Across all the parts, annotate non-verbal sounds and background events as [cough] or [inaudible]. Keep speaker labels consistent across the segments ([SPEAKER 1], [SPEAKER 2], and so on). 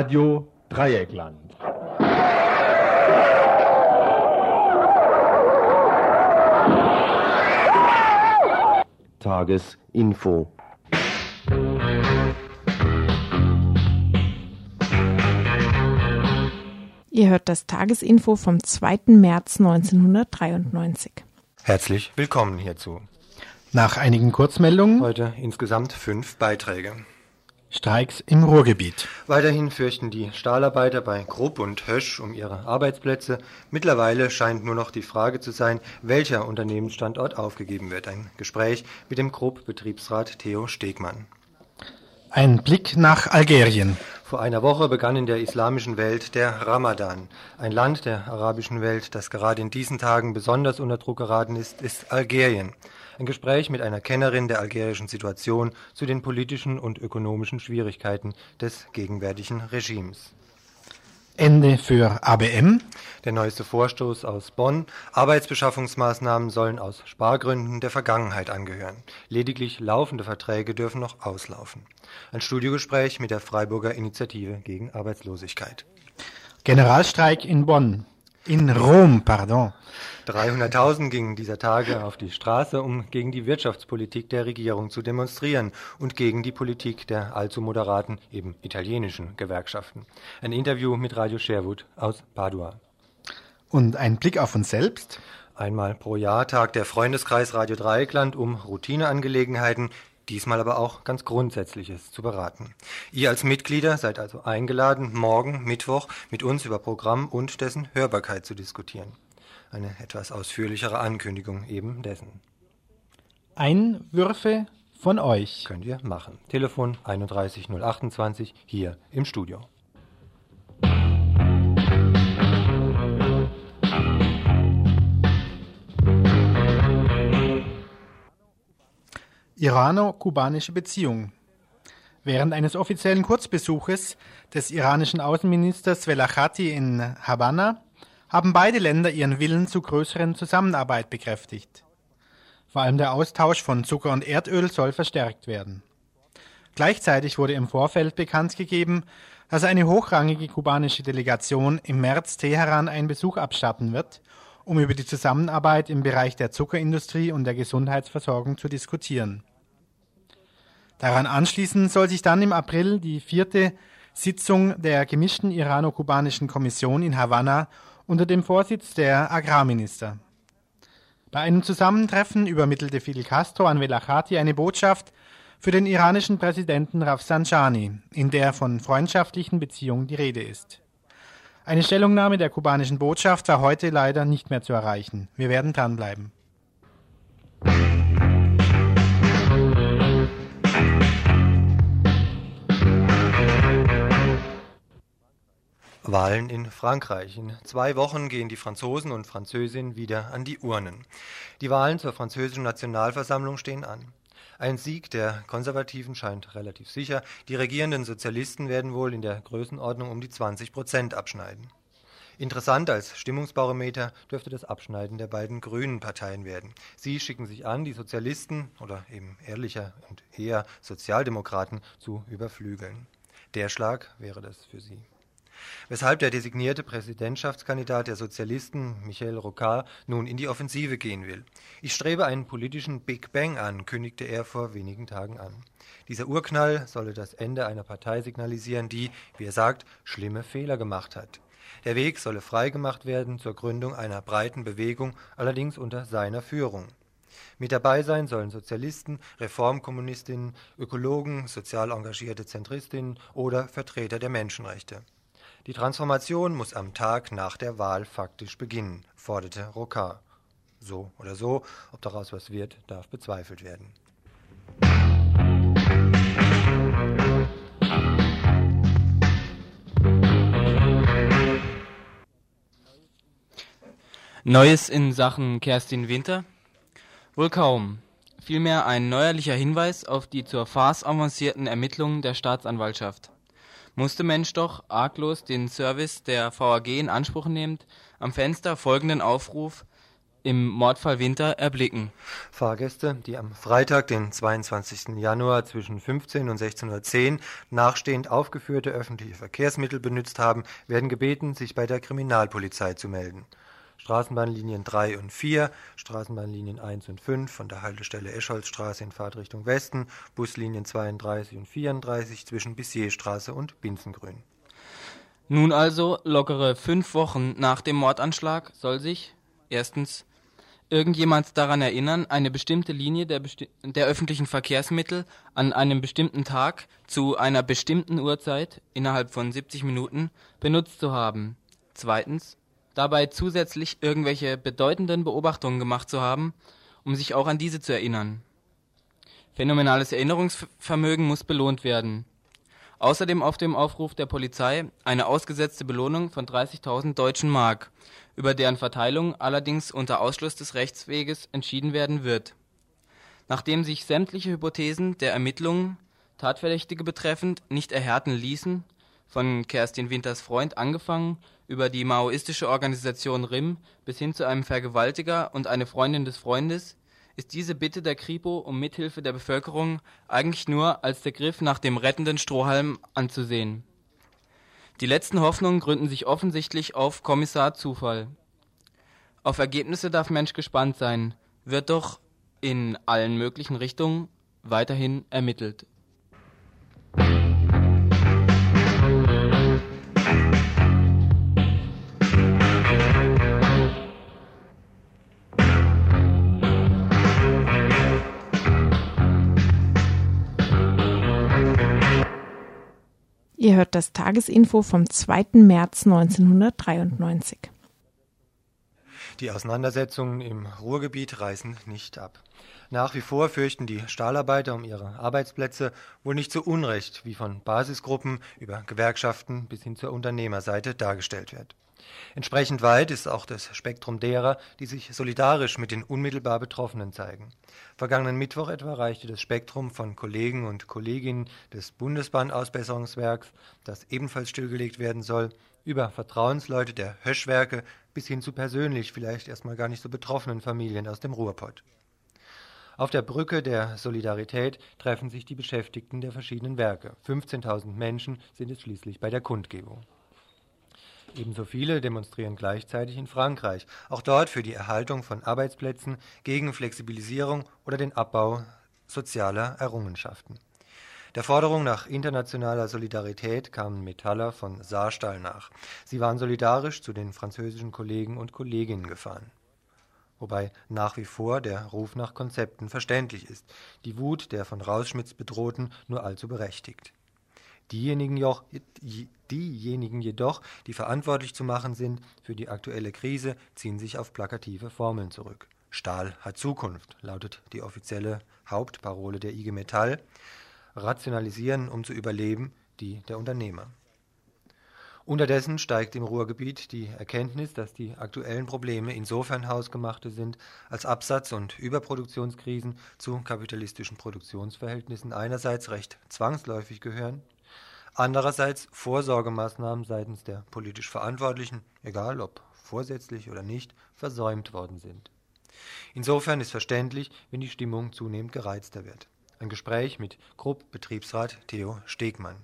[SPEAKER 1] Radio Dreieckland.
[SPEAKER 2] Tagesinfo.
[SPEAKER 3] Ihr hört das Tagesinfo vom 2. März 1993.
[SPEAKER 4] Herzlich willkommen hierzu.
[SPEAKER 5] Nach einigen Kurzmeldungen
[SPEAKER 4] Heute insgesamt fünf Beiträge.
[SPEAKER 5] Streiks im Ruhrgebiet.
[SPEAKER 4] Weiterhin fürchten die Stahlarbeiter bei Grupp und Hösch um ihre Arbeitsplätze. Mittlerweile scheint nur noch die Frage zu sein, welcher Unternehmensstandort aufgegeben wird. Ein Gespräch mit dem Grupp-Betriebsrat Theo Stegmann.
[SPEAKER 5] Ein Blick nach Algerien.
[SPEAKER 4] Vor einer Woche begann in der islamischen Welt der Ramadan. Ein Land der arabischen Welt, das gerade in diesen Tagen besonders unter Druck geraten ist, ist Algerien. Ein Gespräch mit einer Kennerin der algerischen Situation zu den politischen und ökonomischen Schwierigkeiten des gegenwärtigen Regimes.
[SPEAKER 5] Ende für ABM.
[SPEAKER 4] Der neueste Vorstoß aus Bonn. Arbeitsbeschaffungsmaßnahmen sollen aus Spargründen der Vergangenheit angehören. Lediglich laufende Verträge dürfen noch auslaufen. Ein Studiogespräch mit der Freiburger Initiative gegen Arbeitslosigkeit.
[SPEAKER 5] Generalstreik in Bonn. In Rom, pardon.
[SPEAKER 4] 300.000 gingen dieser Tage auf die Straße, um gegen die Wirtschaftspolitik der Regierung zu demonstrieren und gegen die Politik der allzu moderaten, eben italienischen Gewerkschaften. Ein Interview mit Radio Sherwood aus Padua.
[SPEAKER 5] Und ein Blick auf uns selbst.
[SPEAKER 4] Einmal pro Jahr tagt der Freundeskreis Radio Dreieckland um Routineangelegenheiten, diesmal aber auch ganz Grundsätzliches zu beraten. Ihr als Mitglieder seid also eingeladen, morgen, Mittwoch, mit uns über Programm und dessen Hörbarkeit zu diskutieren. Eine etwas ausführlichere Ankündigung eben dessen.
[SPEAKER 5] Einwürfe von euch.
[SPEAKER 4] Könnt ihr machen. Telefon 31028 hier im Studio.
[SPEAKER 5] Irano-kubanische Beziehungen. Während eines offiziellen Kurzbesuches des iranischen Außenministers Velachati in Havanna haben beide Länder ihren Willen zu größeren Zusammenarbeit bekräftigt. Vor allem der Austausch von Zucker und Erdöl soll verstärkt werden. Gleichzeitig wurde im Vorfeld bekannt gegeben, dass eine hochrangige kubanische Delegation im März Teheran einen Besuch abstatten wird, um über die Zusammenarbeit im Bereich der Zuckerindustrie und der Gesundheitsversorgung zu diskutieren. Daran anschließend soll sich dann im April die vierte Sitzung der gemischten irano-kubanischen Kommission in Havanna unter dem Vorsitz der Agrarminister. Bei einem Zusammentreffen übermittelte Fidel Castro an Velachati eine Botschaft für den iranischen Präsidenten Rafsanjani, in der von freundschaftlichen Beziehungen die Rede ist. Eine Stellungnahme der kubanischen Botschaft war heute leider nicht mehr zu erreichen. Wir werden dranbleiben.
[SPEAKER 4] Wahlen in Frankreich. In zwei Wochen gehen die Franzosen und Französinnen wieder an die Urnen. Die Wahlen zur französischen Nationalversammlung stehen an. Ein Sieg der Konservativen scheint relativ sicher. Die regierenden Sozialisten werden wohl in der Größenordnung um die 20 Prozent abschneiden. Interessant als Stimmungsbarometer dürfte das Abschneiden der beiden grünen Parteien werden. Sie schicken sich an, die Sozialisten oder eben ehrlicher und eher Sozialdemokraten zu überflügeln. Der Schlag wäre das für sie weshalb der designierte Präsidentschaftskandidat der Sozialisten, Michel Rocard, nun in die Offensive gehen will. Ich strebe einen politischen Big Bang an, kündigte er vor wenigen Tagen an. Dieser Urknall solle das Ende einer Partei signalisieren, die, wie er sagt, schlimme Fehler gemacht hat. Der Weg solle freigemacht werden zur Gründung einer breiten Bewegung, allerdings unter seiner Führung. Mit dabei sein sollen Sozialisten, Reformkommunistinnen, Ökologen, sozial engagierte Zentristinnen oder Vertreter der Menschenrechte. Die Transformation muss am Tag nach der Wahl faktisch beginnen, forderte Rocard. So oder so, ob daraus was wird, darf bezweifelt werden.
[SPEAKER 6] Neues in Sachen Kerstin Winter? Wohl kaum. Vielmehr ein neuerlicher Hinweis auf die zur Farce avancierten Ermittlungen der Staatsanwaltschaft musste Mensch doch, arglos den Service der VAG in Anspruch nehmend, am Fenster folgenden Aufruf im Mordfall Winter erblicken.
[SPEAKER 4] Fahrgäste, die am Freitag, den 22. Januar zwischen 15 und 16.10 Uhr nachstehend aufgeführte öffentliche Verkehrsmittel benutzt haben, werden gebeten, sich bei der Kriminalpolizei zu melden. Straßenbahnlinien 3 und 4, Straßenbahnlinien 1 und 5 von der Haltestelle Escholzstraße in Fahrtrichtung Westen, Buslinien 32 und 34 zwischen Bissierstraße und Binzengrün.
[SPEAKER 6] Nun also, lockere fünf Wochen nach dem Mordanschlag, soll sich erstens irgendjemand daran erinnern, eine bestimmte Linie der, besti der öffentlichen Verkehrsmittel an einem bestimmten Tag zu einer bestimmten Uhrzeit innerhalb von 70 Minuten benutzt zu haben. Zweitens, dabei zusätzlich irgendwelche bedeutenden Beobachtungen gemacht zu haben, um sich auch an diese zu erinnern. Phänomenales Erinnerungsvermögen muss belohnt werden. Außerdem auf dem Aufruf der Polizei eine ausgesetzte Belohnung von 30.000 deutschen Mark über deren Verteilung allerdings unter Ausschluss des Rechtsweges entschieden werden wird. Nachdem sich sämtliche Hypothesen der Ermittlungen, Tatverdächtige betreffend, nicht erhärten ließen, von Kerstin Winters Freund angefangen über die maoistische Organisation RIM bis hin zu einem Vergewaltiger und eine Freundin des Freundes, ist diese Bitte der Kripo um Mithilfe der Bevölkerung eigentlich nur als der Griff nach dem rettenden Strohhalm anzusehen die letzten Hoffnungen gründen sich offensichtlich auf Kommissar Zufall. Auf Ergebnisse darf Mensch gespannt sein, wird doch in allen möglichen Richtungen weiterhin ermittelt.
[SPEAKER 3] Ihr hört das Tagesinfo vom 2. März 1993.
[SPEAKER 4] Die Auseinandersetzungen im Ruhrgebiet reißen nicht ab. Nach wie vor fürchten die Stahlarbeiter um ihre Arbeitsplätze, wohl nicht zu Unrecht, wie von Basisgruppen über Gewerkschaften bis hin zur Unternehmerseite dargestellt wird. Entsprechend weit ist auch das Spektrum derer, die sich solidarisch mit den unmittelbar Betroffenen zeigen. Vergangenen Mittwoch etwa reichte das Spektrum von Kollegen und Kolleginnen des Bundesbahnausbesserungswerks, das ebenfalls stillgelegt werden soll, über Vertrauensleute der Höschwerke bis hin zu persönlich vielleicht erstmal gar nicht so betroffenen Familien aus dem Ruhrpott. Auf der Brücke der Solidarität treffen sich die Beschäftigten der verschiedenen Werke. 15.000 Menschen sind es schließlich bei der Kundgebung. Ebenso viele demonstrieren gleichzeitig in Frankreich, auch dort für die Erhaltung von Arbeitsplätzen, gegen Flexibilisierung oder den Abbau sozialer Errungenschaften. Der Forderung nach internationaler Solidarität kamen Metaller von Saarstahl nach. Sie waren solidarisch zu den französischen Kollegen und Kolleginnen gefahren. Wobei nach wie vor der Ruf nach Konzepten verständlich ist, die Wut der von Rausschmitz bedrohten nur allzu berechtigt. Diejenigen, joch, diejenigen jedoch, die verantwortlich zu machen sind für die aktuelle Krise, ziehen sich auf plakative Formeln zurück. Stahl hat Zukunft, lautet die offizielle Hauptparole der IG Metall. Rationalisieren, um zu überleben, die der Unternehmer. Unterdessen steigt im Ruhrgebiet die Erkenntnis, dass die aktuellen Probleme insofern hausgemachte sind, als Absatz- und Überproduktionskrisen zu kapitalistischen Produktionsverhältnissen einerseits recht zwangsläufig gehören, Andererseits Vorsorgemaßnahmen seitens der politisch Verantwortlichen, egal ob vorsätzlich oder nicht, versäumt worden sind. Insofern ist verständlich, wenn die Stimmung zunehmend gereizter wird. Ein Gespräch mit Krupp-Betriebsrat Theo Stegmann.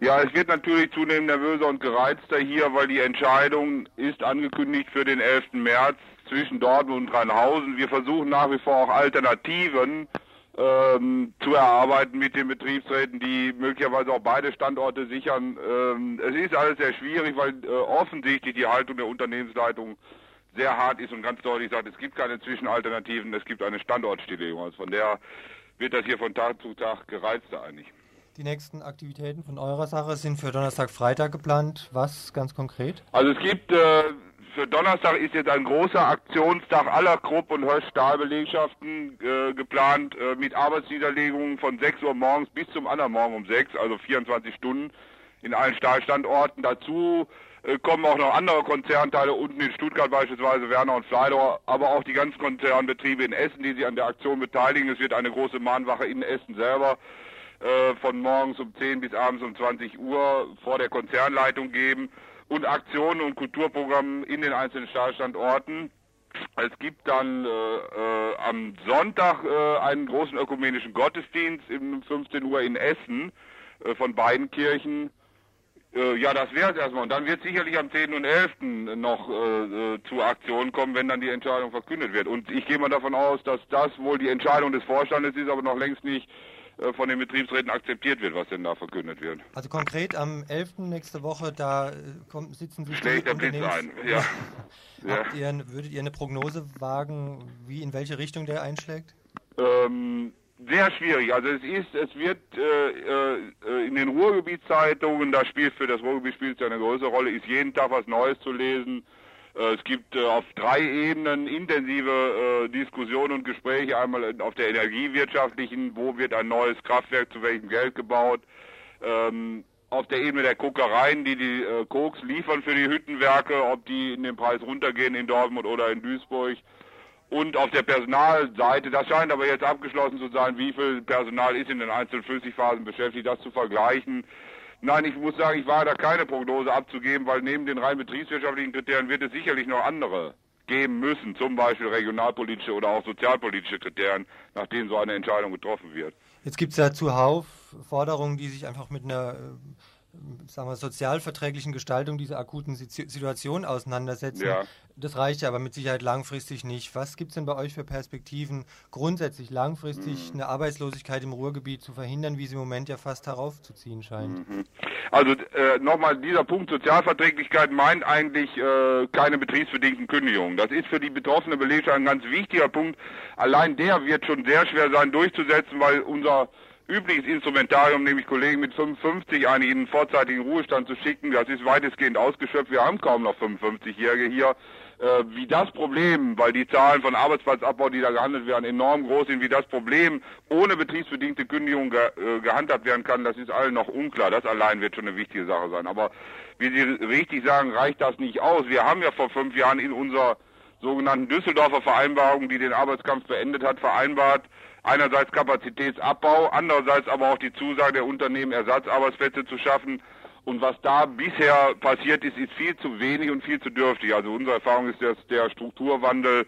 [SPEAKER 2] Ja, es wird natürlich zunehmend nervöser und gereizter hier, weil die Entscheidung ist angekündigt für den 11. März zwischen Dortmund und Rheinhausen. Wir versuchen nach wie vor auch Alternativen ähm, zu erarbeiten mit den Betriebsräten, die möglicherweise auch beide Standorte sichern. Ähm, es ist alles sehr schwierig, weil äh, offensichtlich die Haltung der Unternehmensleitung sehr hart ist und ganz deutlich sagt, es gibt keine Zwischenalternativen, es gibt eine Standortstilllegung. Also von der wird das hier von Tag zu Tag gereizter eigentlich.
[SPEAKER 4] Die nächsten Aktivitäten von eurer Sache sind für Donnerstag, Freitag geplant. Was ganz konkret?
[SPEAKER 2] Also es gibt äh, für Donnerstag ist jetzt ein großer Aktionstag aller Krupp- und Hösch-Stahlbelegschaften äh, geplant äh, mit Arbeitsniederlegungen von 6 Uhr morgens bis zum anderen Morgen um 6, also 24 Stunden in allen Stahlstandorten. Dazu äh, kommen auch noch andere Konzernteile unten in Stuttgart beispielsweise, Werner und Fleidor, aber auch die ganzen Konzernbetriebe in Essen, die sich an der Aktion beteiligen. Es wird eine große Mahnwache in Essen selber äh, von morgens um 10 bis abends um 20 Uhr vor der Konzernleitung geben und Aktionen und Kulturprogrammen in den einzelnen Stahlstandorten. Es gibt dann äh, äh, am Sonntag äh, einen großen ökumenischen Gottesdienst um 15 Uhr in Essen äh, von beiden Kirchen. Äh, ja, das wäre es erstmal. Und dann wird sicherlich am 10. und 11. noch äh, äh, zu Aktionen kommen, wenn dann die Entscheidung verkündet wird. Und ich gehe mal davon aus, dass das wohl die Entscheidung des Vorstandes ist, aber noch längst nicht von den Betriebsräten akzeptiert wird, was denn da verkündet wird.
[SPEAKER 4] Also konkret am 11. nächste Woche, da äh, kommt, sitzen sich
[SPEAKER 2] Schlägt der Blitz ein, ja. [laughs]
[SPEAKER 4] Habt ihr, würdet ihr eine Prognose wagen, wie in welche Richtung der einschlägt?
[SPEAKER 2] Ähm, sehr schwierig. Also es ist, es wird äh, äh, in den Ruhrgebietszeitungen, da spielt für das Ruhrgebiet spielt es eine größere Rolle, ist jeden Tag was Neues zu lesen. Äh, es gibt äh, auf drei Ebenen intensive äh, Diskussionen und Gespräche. Einmal auf der energiewirtschaftlichen, wo wird ein neues Kraftwerk zu welchem Geld gebaut. Ähm, auf der Ebene der Kokereien, die die Koks liefern für die Hüttenwerke, ob die in den Preis runtergehen in Dortmund oder in Duisburg. Und auf der Personalseite, das scheint aber jetzt abgeschlossen zu sein, wie viel Personal ist in den einzelnen Flüssigphasen beschäftigt, das zu vergleichen. Nein, ich muss sagen, ich war da keine Prognose abzugeben, weil neben den rein betriebswirtschaftlichen Kriterien wird es sicherlich noch andere geben müssen, zum Beispiel regionalpolitische oder auch sozialpolitische Kriterien, nach denen so eine Entscheidung getroffen wird.
[SPEAKER 4] Jetzt gibt es ja zuhauf Forderungen, die sich einfach mit einer sagen wir, sozialverträglichen Gestaltung dieser akuten Situation auseinandersetzen. Ja. Das reicht ja aber mit Sicherheit langfristig nicht. Was gibt es denn bei euch für Perspektiven, grundsätzlich langfristig mhm. eine Arbeitslosigkeit im Ruhrgebiet zu verhindern, wie sie im Moment ja fast heraufzuziehen scheint?
[SPEAKER 2] Mhm. Also äh, nochmal, dieser Punkt Sozialverträglichkeit meint eigentlich äh, keine betriebsbedingten Kündigungen. Das ist für die betroffene Belegschaft ein ganz wichtiger Punkt. Allein der wird schon sehr schwer sein durchzusetzen, weil unser übliches Instrumentarium, nämlich Kollegen mit 55 eigentlich in den vorzeitigen Ruhestand zu schicken, das ist weitestgehend ausgeschöpft. Wir haben kaum noch 55-Jährige hier. Äh, wie das Problem, weil die Zahlen von Arbeitsplatzabbau, die da gehandelt werden, enorm groß sind, wie das Problem ohne betriebsbedingte Kündigung ge äh, gehandhabt werden kann, das ist allen noch unklar. Das allein wird schon eine wichtige Sache sein. Aber wie Sie richtig sagen, reicht das nicht aus. Wir haben ja vor fünf Jahren in unserer sogenannten Düsseldorfer Vereinbarung, die den Arbeitskampf beendet hat, vereinbart, einerseits Kapazitätsabbau, andererseits aber auch die Zusage der Unternehmen, Ersatzarbeitsplätze zu schaffen. Und was da bisher passiert ist, ist viel zu wenig und viel zu dürftig. Also unsere Erfahrung ist, dass der Strukturwandel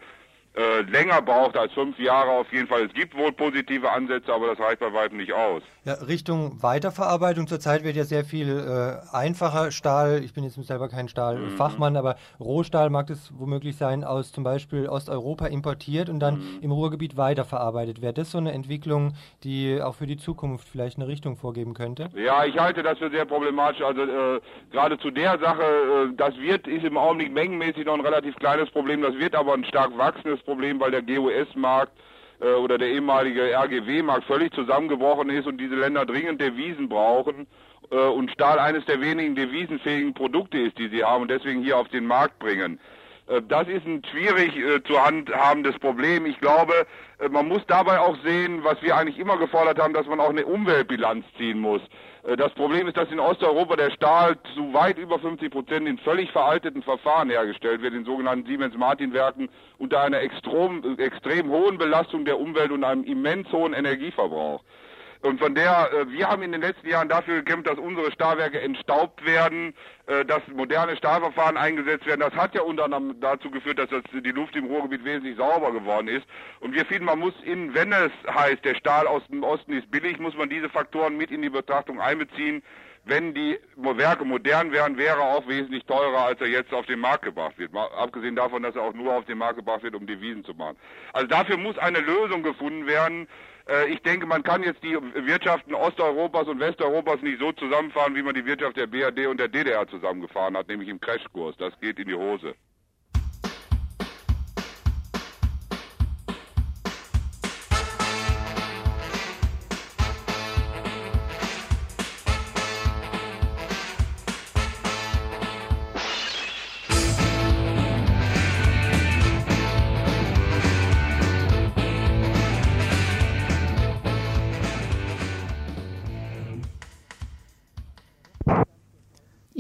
[SPEAKER 2] äh, länger braucht als fünf Jahre auf jeden Fall. Es gibt wohl positive Ansätze, aber das reicht bei weitem nicht aus.
[SPEAKER 4] Ja, Richtung Weiterverarbeitung zurzeit wird ja sehr viel äh, einfacher Stahl, ich bin jetzt selber kein Stahlfachmann, mhm. aber Rohstahl mag es womöglich sein, aus zum Beispiel Osteuropa importiert und dann mhm. im Ruhrgebiet weiterverarbeitet. Wäre das so eine Entwicklung, die auch für die Zukunft vielleicht eine Richtung vorgeben könnte?
[SPEAKER 2] Ja, ich halte das für sehr problematisch. Also äh, gerade zu der Sache, äh, das wird, ist im Augenblick mengenmäßig noch ein relativ kleines Problem, das wird aber ein stark wachsendes das Problem, weil der GOS-Markt äh, oder der ehemalige RGW-Markt völlig zusammengebrochen ist und diese Länder dringend Devisen brauchen äh, und Stahl eines der wenigen devisenfähigen Produkte ist, die sie haben und deswegen hier auf den Markt bringen. Äh, das ist ein schwierig äh, zu handhabendes Problem. Ich glaube, äh, man muss dabei auch sehen, was wir eigentlich immer gefordert haben, dass man auch eine Umweltbilanz ziehen muss. Äh, das Problem ist, dass in Osteuropa der Stahl zu weit über 50 Prozent in völlig veralteten Verfahren hergestellt wird, in sogenannten Siemens-Martin-Werken, unter einer extrem, extrem hohen Belastung der Umwelt und einem immens hohen Energieverbrauch. Und von der, äh, wir haben in den letzten Jahren dafür gekämpft, dass unsere Stahlwerke entstaubt werden, äh, dass moderne Stahlverfahren eingesetzt werden. Das hat ja unter anderem dazu geführt, dass das, die Luft im Ruhrgebiet wesentlich sauber geworden ist. Und wir finden, man muss in, wenn es heißt, der Stahl aus dem Osten ist billig, muss man diese Faktoren mit in die Betrachtung einbeziehen. Wenn die Werke modern wären, wäre er auch wesentlich teurer, als er jetzt auf den Markt gebracht wird. Mal abgesehen davon, dass er auch nur auf den Markt gebracht wird, um Devisen zu machen. Also dafür muss eine Lösung gefunden werden, ich denke, man kann jetzt die Wirtschaften Osteuropas und Westeuropas nicht so zusammenfahren, wie man die Wirtschaft der BRD und der DDR zusammengefahren hat, nämlich im Crashkurs. Das geht in die Hose.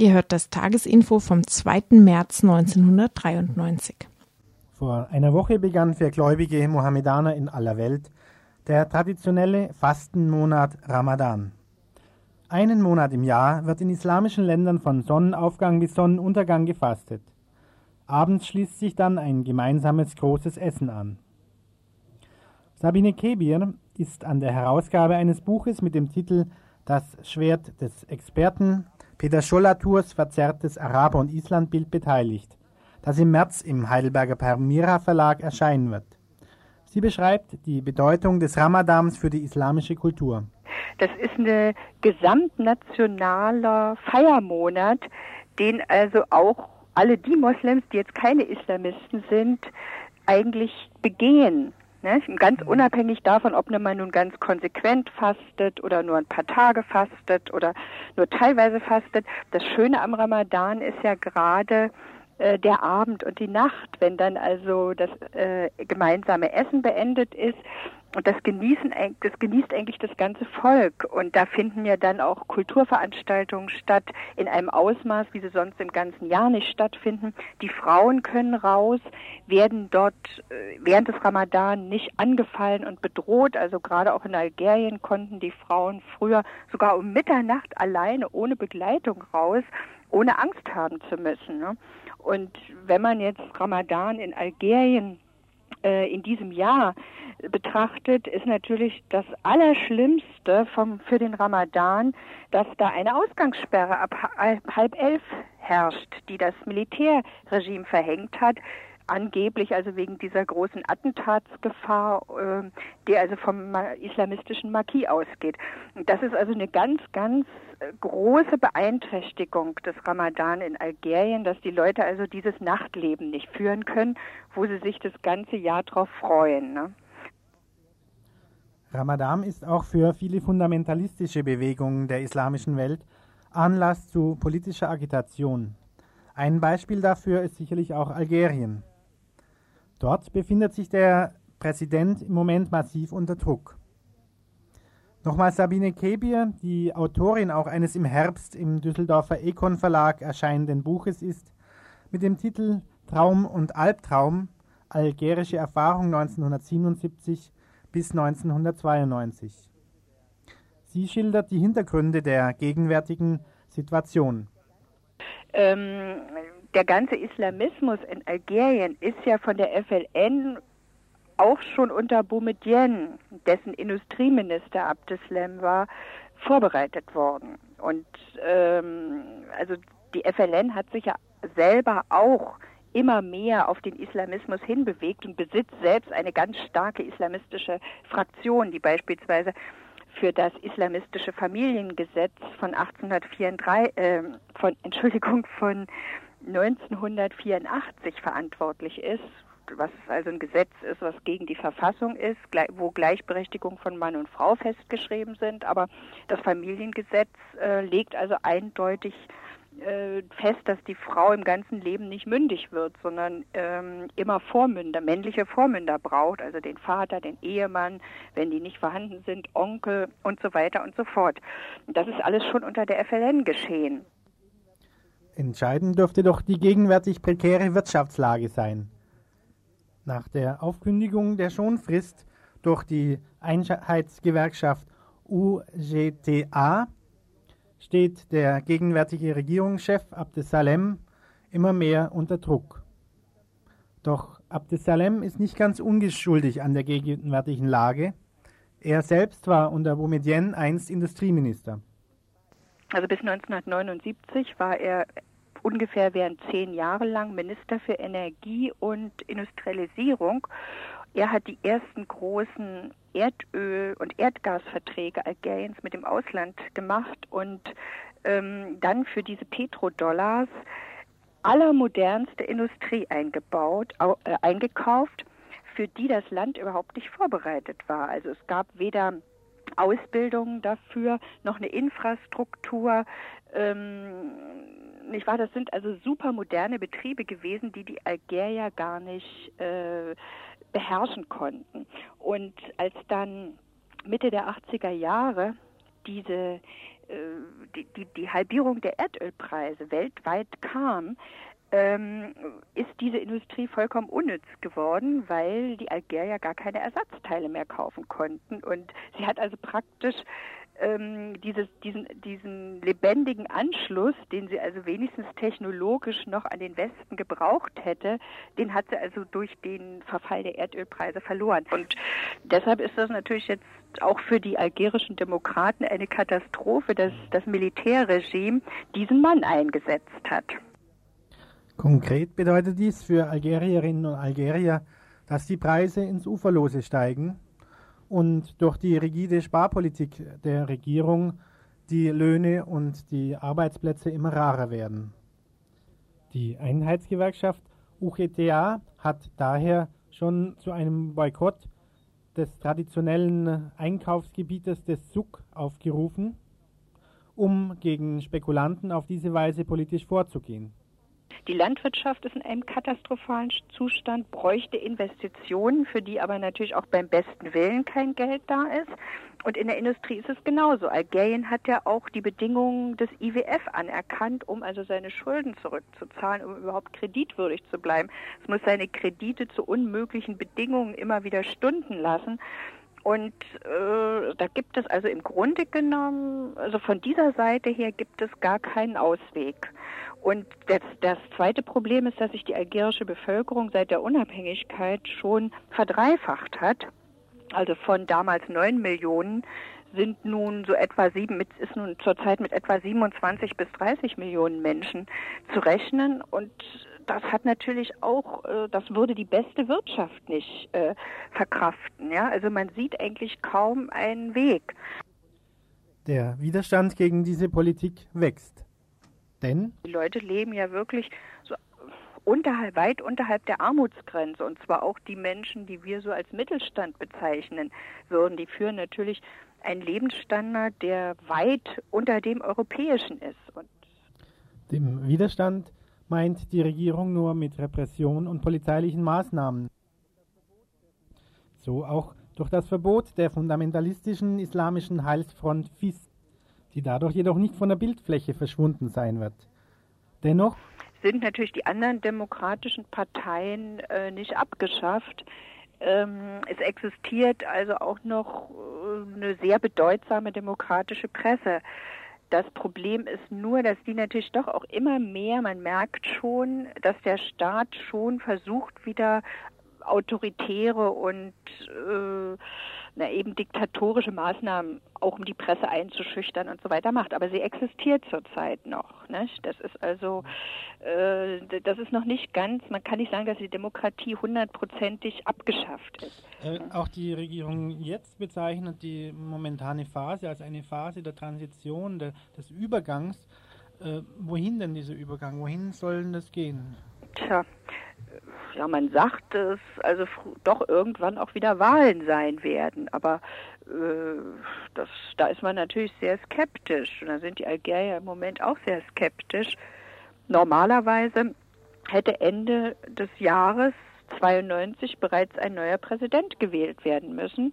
[SPEAKER 3] Ihr hört das Tagesinfo vom 2. März 1993.
[SPEAKER 5] Vor einer Woche begann für gläubige Mohammedaner in aller Welt der traditionelle Fastenmonat Ramadan. Einen Monat im Jahr wird in islamischen Ländern von Sonnenaufgang bis Sonnenuntergang gefastet. Abends schließt sich dann ein gemeinsames großes Essen an. Sabine Kebir ist an der Herausgabe eines Buches mit dem Titel Das Schwert des Experten Peter Scholatours verzerrtes Araber- und Islandbild beteiligt, das im März im Heidelberger Permira Verlag erscheinen wird. Sie beschreibt die Bedeutung des Ramadans für die islamische Kultur.
[SPEAKER 7] Das ist ein gesamtnationaler Feiermonat, den also auch alle die Moslems, die jetzt keine Islamisten sind, eigentlich begehen. Ne? Ganz unabhängig davon, ob man nun ganz konsequent fastet oder nur ein paar Tage fastet oder nur teilweise fastet. Das Schöne am Ramadan ist ja gerade äh, der Abend und die Nacht, wenn dann also das äh, gemeinsame Essen beendet ist und das genießen, das genießt eigentlich das ganze Volk. Und da finden ja dann auch Kulturveranstaltungen statt in einem Ausmaß, wie sie sonst im ganzen Jahr nicht stattfinden. Die Frauen können raus, werden dort äh, während des Ramadan nicht angefallen und bedroht. Also gerade auch in Algerien konnten die Frauen früher sogar um Mitternacht alleine ohne Begleitung raus, ohne Angst haben zu müssen. Ne? Und wenn man jetzt Ramadan in Algerien äh, in diesem Jahr betrachtet, ist natürlich das Allerschlimmste vom, für den Ramadan, dass da eine Ausgangssperre ab halb elf herrscht, die das Militärregime verhängt hat angeblich also wegen dieser großen Attentatsgefahr, äh, die also vom islamistischen Marquis ausgeht. Das ist also eine ganz, ganz äh, große Beeinträchtigung des Ramadan in Algerien, dass die Leute also dieses Nachtleben nicht führen können, wo sie sich das ganze Jahr drauf freuen. Ne?
[SPEAKER 5] Ramadan ist auch für viele fundamentalistische Bewegungen der islamischen Welt Anlass zu politischer Agitation. Ein Beispiel dafür ist sicherlich auch Algerien. Dort befindet sich der Präsident im Moment massiv unter Druck. Nochmal Sabine Kebier, die Autorin auch eines im Herbst im Düsseldorfer Econ Verlag erscheinenden Buches ist, mit dem Titel Traum und Albtraum, algerische Erfahrung 1977 bis 1992. Sie schildert die Hintergründe der gegenwärtigen Situation.
[SPEAKER 7] Ähm, der ganze Islamismus in Algerien ist ja von der FLN auch schon unter Boumedienne, dessen Industrieminister Abdeslam war, vorbereitet worden. Und ähm, also die FLN hat sich ja selber auch immer mehr auf den Islamismus hinbewegt und besitzt selbst eine ganz starke islamistische Fraktion, die beispielsweise für das islamistische Familiengesetz von 1834, äh, von Entschuldigung von 1984 verantwortlich ist, was also ein Gesetz ist, was gegen die Verfassung ist, wo Gleichberechtigung von Mann und Frau festgeschrieben sind. Aber das Familiengesetz äh, legt also eindeutig äh, fest, dass die Frau im ganzen Leben nicht mündig wird, sondern ähm, immer Vormünder, männliche Vormünder braucht, also den Vater, den Ehemann, wenn die nicht vorhanden sind, Onkel und so weiter und so fort. Das ist alles schon unter der FLN geschehen.
[SPEAKER 5] Entscheidend dürfte doch die gegenwärtig prekäre Wirtschaftslage sein. Nach der Aufkündigung der Schonfrist durch die Einheitsgewerkschaft UGTA steht der gegenwärtige Regierungschef Abdesalem immer mehr unter Druck. Doch Abdesalem ist nicht ganz ungeschuldig an der gegenwärtigen Lage. Er selbst war unter Boumedienne einst Industrieminister.
[SPEAKER 7] Also bis 1979 war er ungefähr während zehn Jahre lang Minister für Energie und Industrialisierung. Er hat die ersten großen Erdöl- und Erdgasverträge Algeriens mit dem Ausland gemacht und ähm, dann für diese Petrodollars allermodernste Industrie eingebaut, äh, eingekauft, für die das Land überhaupt nicht vorbereitet war. Also es gab weder Ausbildung dafür, noch eine Infrastruktur. Ähm, nicht wahr? Das sind also super moderne Betriebe gewesen, die die Algerier gar nicht äh, beherrschen konnten. Und als dann Mitte der 80er Jahre diese äh, die, die, die Halbierung der Erdölpreise weltweit kam, ähm, ist diese Industrie vollkommen unnütz geworden, weil die Algerier gar keine Ersatzteile mehr kaufen konnten. Und sie hat also praktisch ähm, dieses, diesen, diesen lebendigen Anschluss, den sie also wenigstens technologisch noch an den Westen gebraucht hätte, den hat sie also durch den Verfall der Erdölpreise verloren. Und deshalb ist das natürlich jetzt auch für die algerischen Demokraten eine Katastrophe, dass das Militärregime diesen Mann eingesetzt hat.
[SPEAKER 5] Konkret bedeutet dies für Algerierinnen und Algerier, dass die Preise ins Uferlose steigen und durch die rigide Sparpolitik der Regierung die Löhne und die Arbeitsplätze immer rarer werden. Die Einheitsgewerkschaft UGTA hat daher schon zu einem Boykott des traditionellen Einkaufsgebietes des Suk aufgerufen, um gegen Spekulanten auf diese Weise politisch vorzugehen.
[SPEAKER 7] Die Landwirtschaft ist in einem katastrophalen Zustand, bräuchte Investitionen, für die aber natürlich auch beim besten Willen kein Geld da ist. Und in der Industrie ist es genauso. Algerien hat ja auch die Bedingungen des IWF anerkannt, um also seine Schulden zurückzuzahlen, um überhaupt kreditwürdig zu bleiben. Es muss seine Kredite zu unmöglichen Bedingungen immer wieder stunden lassen. Und äh, da gibt es also im Grunde genommen, also von dieser Seite her gibt es gar keinen Ausweg. Und das, das zweite Problem ist, dass sich die algerische Bevölkerung seit der Unabhängigkeit schon verdreifacht hat. Also von damals neun Millionen sind nun so etwa sieben, ist nun zurzeit mit etwa 27 bis 30 Millionen Menschen zu rechnen. Und das hat natürlich auch, äh, das würde die beste Wirtschaft nicht äh, verkraften. Ja? Also man sieht eigentlich kaum einen Weg.
[SPEAKER 5] Der Widerstand gegen diese Politik wächst. Denn?
[SPEAKER 7] Die Leute leben ja wirklich so unterhalb, weit unterhalb der Armutsgrenze. Und zwar auch die Menschen, die wir so als Mittelstand bezeichnen würden. Die führen natürlich einen Lebensstandard, der weit unter dem europäischen ist. Und
[SPEAKER 5] dem Widerstand meint die Regierung nur mit Repression und polizeilichen Maßnahmen. So auch durch das Verbot der fundamentalistischen islamischen Heilsfront FIS die dadurch jedoch nicht von der Bildfläche verschwunden sein wird. Dennoch
[SPEAKER 7] sind natürlich die anderen demokratischen Parteien äh, nicht abgeschafft. Ähm, es existiert also auch noch äh, eine sehr bedeutsame demokratische Presse. Das Problem ist nur, dass die natürlich doch auch immer mehr, man merkt schon, dass der Staat schon versucht, wieder autoritäre und äh, na, eben diktatorische Maßnahmen, auch um die Presse einzuschüchtern und so weiter macht. Aber sie existiert zurzeit noch. Nicht? Das ist also, äh, das ist noch nicht ganz, man kann nicht sagen, dass die Demokratie hundertprozentig abgeschafft ist.
[SPEAKER 5] Äh, auch die Regierung jetzt bezeichnet die momentane Phase als eine Phase der Transition, de, des Übergangs. Äh, wohin denn dieser Übergang? Wohin soll denn das gehen?
[SPEAKER 7] Tja, ja, man sagt, dass also doch irgendwann auch wieder Wahlen sein werden, aber äh, das, da ist man natürlich sehr skeptisch. Und da sind die Algerier im Moment auch sehr skeptisch. Normalerweise hätte Ende des Jahres 92 bereits ein neuer Präsident gewählt werden müssen,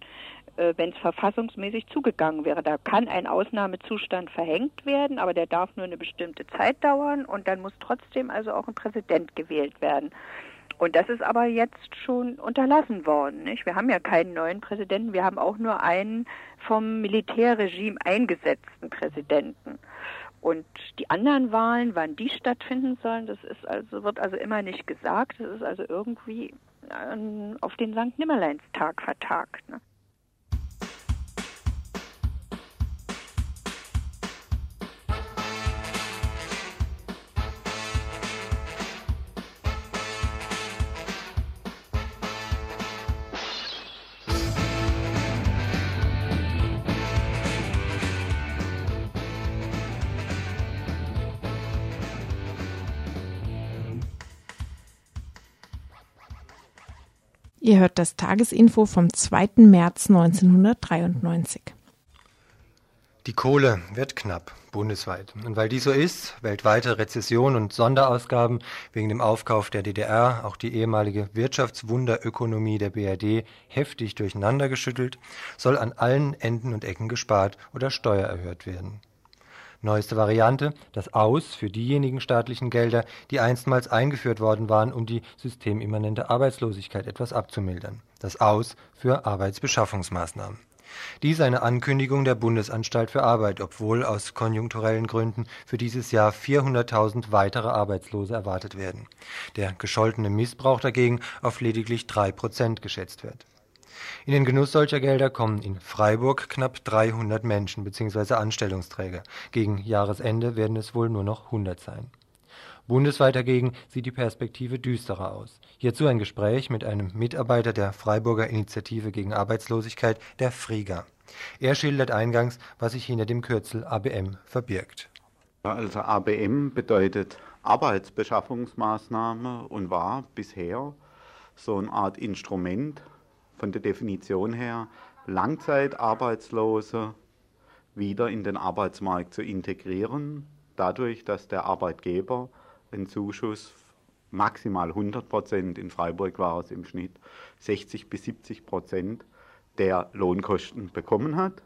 [SPEAKER 7] äh, wenn es verfassungsmäßig zugegangen wäre. Da kann ein Ausnahmezustand verhängt werden, aber der darf nur eine bestimmte Zeit dauern und dann muss trotzdem also auch ein Präsident gewählt werden. Und das ist aber jetzt schon unterlassen worden. Nicht? Wir haben ja keinen neuen Präsidenten, wir haben auch nur einen vom Militärregime eingesetzten Präsidenten. Und die anderen Wahlen, wann die stattfinden sollen, das ist also, wird also immer nicht gesagt. Das ist also irgendwie äh, auf den St. Nimmerleinstag vertagt. Ne?
[SPEAKER 3] Ihr hört das Tagesinfo vom 2. März 1993.
[SPEAKER 4] Die Kohle wird knapp, bundesweit. Und weil dies so ist, weltweite Rezession und Sonderausgaben wegen dem Aufkauf der DDR, auch die ehemalige Wirtschaftswunderökonomie der BRD heftig durcheinandergeschüttelt, soll an allen Enden und Ecken gespart oder Steuer erhöht werden. Neueste Variante, das Aus für diejenigen staatlichen Gelder, die einstmals eingeführt worden waren, um die systemimmanente Arbeitslosigkeit etwas abzumildern. Das Aus für Arbeitsbeschaffungsmaßnahmen. Dies eine Ankündigung der Bundesanstalt für Arbeit, obwohl aus konjunkturellen Gründen für dieses Jahr 400.000 weitere Arbeitslose erwartet werden. Der gescholtene Missbrauch dagegen auf lediglich drei Prozent geschätzt wird. In den Genuss solcher Gelder kommen in Freiburg knapp 300 Menschen bzw. Anstellungsträger. Gegen Jahresende werden es wohl nur noch 100 sein. Bundesweit dagegen sieht die Perspektive düsterer aus. Hierzu ein Gespräch mit einem Mitarbeiter der Freiburger Initiative gegen Arbeitslosigkeit, der FRIGA. Er schildert eingangs, was sich hinter dem Kürzel ABM verbirgt.
[SPEAKER 8] Also ABM bedeutet Arbeitsbeschaffungsmaßnahme und war bisher so eine Art Instrument von der Definition her, Langzeitarbeitslose wieder in den Arbeitsmarkt zu integrieren, dadurch, dass der Arbeitgeber einen Zuschuss maximal 100 Prozent, in Freiburg war es im Schnitt 60 bis 70 Prozent der Lohnkosten bekommen hat.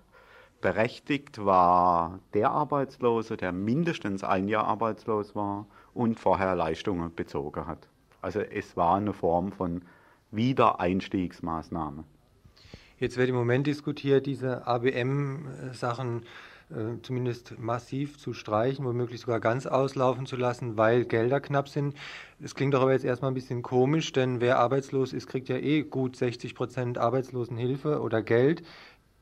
[SPEAKER 8] Berechtigt war der Arbeitslose, der mindestens ein Jahr arbeitslos war und vorher Leistungen bezogen hat. Also es war eine Form von Wiedereinstiegsmaßnahme.
[SPEAKER 4] Jetzt wird im Moment diskutiert, diese ABM-Sachen äh, zumindest massiv zu streichen, womöglich sogar ganz auslaufen zu lassen, weil Gelder knapp sind. Es klingt doch aber jetzt erstmal ein bisschen komisch, denn wer arbeitslos ist, kriegt ja eh gut 60 Prozent Arbeitslosenhilfe oder Geld.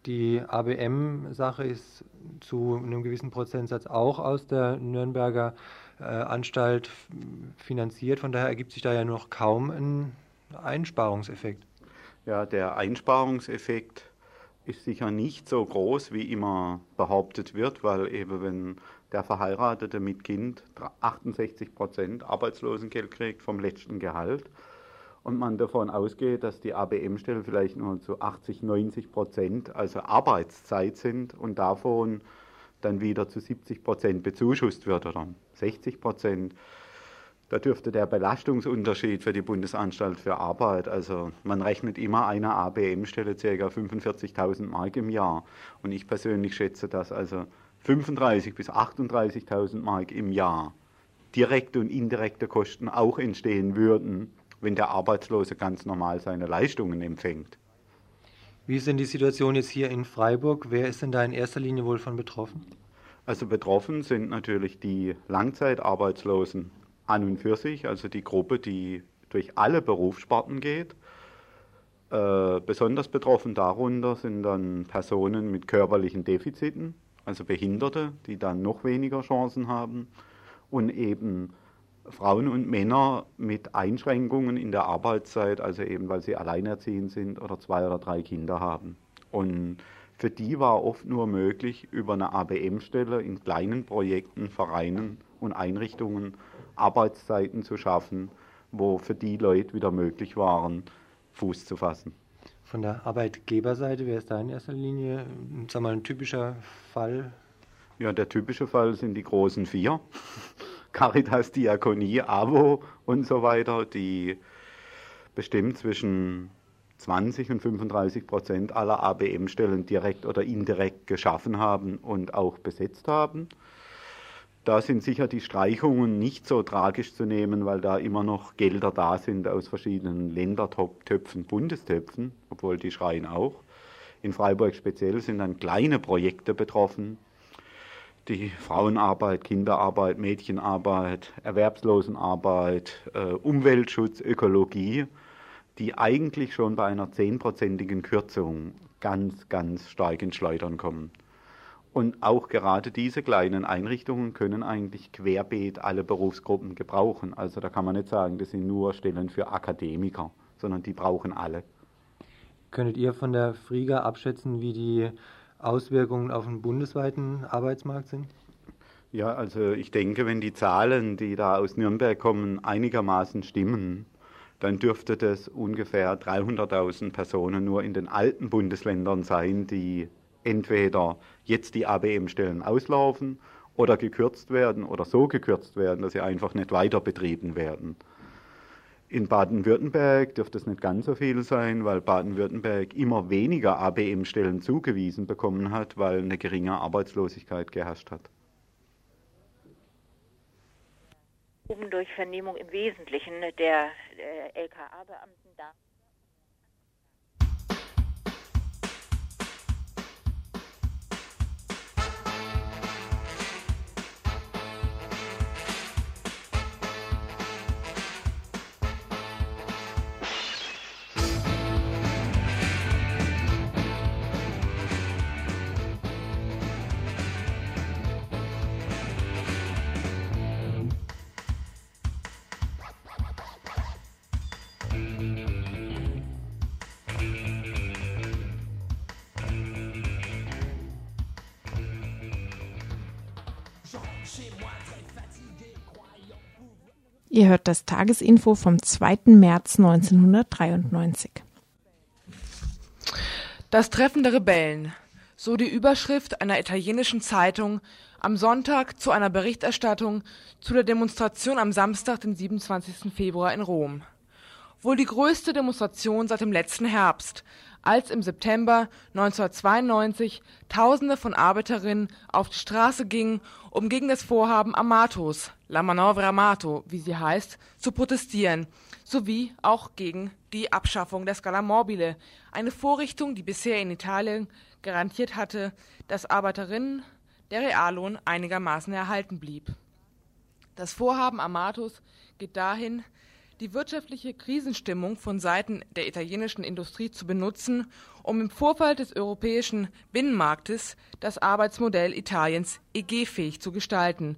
[SPEAKER 4] Die ABM-Sache ist zu einem gewissen Prozentsatz auch aus der Nürnberger äh, Anstalt finanziert. Von daher ergibt sich da ja noch kaum ein Einsparungseffekt.
[SPEAKER 8] Ja, der Einsparungseffekt ist sicher nicht so groß, wie immer behauptet wird, weil eben wenn der Verheiratete mit Kind 68 Prozent Arbeitslosengeld kriegt vom letzten Gehalt und man davon ausgeht, dass die ABM-Stellen vielleicht nur zu 80, 90 Prozent also Arbeitszeit sind und davon dann wieder zu 70 Prozent bezuschusst wird oder 60 Prozent, da dürfte der Belastungsunterschied für die Bundesanstalt für Arbeit, also man rechnet immer eine ABM-Stelle ca. 45.000 Mark im Jahr. Und ich persönlich schätze, dass also 35.000 bis 38.000 Mark im Jahr direkte und indirekte Kosten auch entstehen würden, wenn der Arbeitslose ganz normal seine Leistungen empfängt.
[SPEAKER 4] Wie ist denn die Situation jetzt hier in Freiburg? Wer ist denn da in erster Linie wohl von betroffen?
[SPEAKER 8] Also betroffen sind natürlich die Langzeitarbeitslosen an und für sich, also die Gruppe, die durch alle Berufssparten geht. Äh, besonders betroffen darunter sind dann Personen mit körperlichen Defiziten, also Behinderte, die dann noch weniger Chancen haben und eben Frauen und Männer mit Einschränkungen in der Arbeitszeit, also eben weil sie alleinerziehend sind oder zwei oder drei Kinder haben. Und für die war oft nur möglich, über eine ABM-Stelle in kleinen Projekten, Vereinen und Einrichtungen Arbeitszeiten zu schaffen, wo für die Leute wieder möglich waren, Fuß zu fassen.
[SPEAKER 4] Von der Arbeitgeberseite wäre es da in erster Linie sag mal, ein typischer Fall?
[SPEAKER 8] Ja, der typische Fall sind die großen vier. [laughs] Caritas, Diakonie, AWO und so weiter, die bestimmt zwischen 20 und 35 Prozent aller ABM-Stellen direkt oder indirekt geschaffen haben und auch besetzt haben. Da sind sicher die Streichungen nicht so tragisch zu nehmen, weil da immer noch Gelder da sind aus verschiedenen Ländertöpfen, Bundestöpfen, obwohl die schreien auch. In Freiburg speziell sind dann kleine Projekte betroffen. Die Frauenarbeit, Kinderarbeit, Mädchenarbeit, Erwerbslosenarbeit, äh, Umweltschutz, Ökologie, die eigentlich schon bei einer zehnprozentigen Kürzung ganz, ganz stark ins Schleudern kommen. Und auch gerade diese kleinen Einrichtungen können eigentlich querbeet alle Berufsgruppen gebrauchen. Also da kann man nicht sagen, das sind nur Stellen für Akademiker, sondern die brauchen alle.
[SPEAKER 4] Könntet ihr von der Friga abschätzen, wie die Auswirkungen auf den bundesweiten Arbeitsmarkt sind?
[SPEAKER 8] Ja, also ich denke, wenn die Zahlen, die da aus Nürnberg kommen, einigermaßen stimmen, dann dürfte das ungefähr 300.000 Personen nur in den alten Bundesländern sein, die entweder jetzt die ABM-Stellen auslaufen oder gekürzt werden oder so gekürzt werden, dass sie einfach nicht weiter betrieben werden. In Baden-Württemberg dürfte es nicht ganz so viel sein, weil Baden-Württemberg immer weniger ABM-Stellen zugewiesen bekommen hat, weil eine geringe Arbeitslosigkeit geherrscht hat.
[SPEAKER 9] Durch Vernehmung im Wesentlichen der äh, LKA-Beamten da.
[SPEAKER 3] Ihr hört das Tagesinfo vom 2. März 1993.
[SPEAKER 10] Das Treffen der Rebellen, so die Überschrift einer italienischen Zeitung am Sonntag zu einer Berichterstattung zu der Demonstration am Samstag, den 27. Februar in Rom. Wohl die größte Demonstration seit dem letzten Herbst, als im September 1992 Tausende von Arbeiterinnen auf die Straße gingen, um gegen das Vorhaben Amatos, La Manovra Amato, wie sie heißt, zu protestieren, sowie auch gegen die Abschaffung der Scala Mobile, eine Vorrichtung, die bisher in Italien garantiert hatte, dass Arbeiterinnen der Reallohn einigermaßen erhalten blieb. Das Vorhaben Amatos geht dahin, die wirtschaftliche Krisenstimmung von Seiten der italienischen Industrie zu benutzen, um im Vorfall des europäischen Binnenmarktes das Arbeitsmodell Italiens EG-fähig zu gestalten.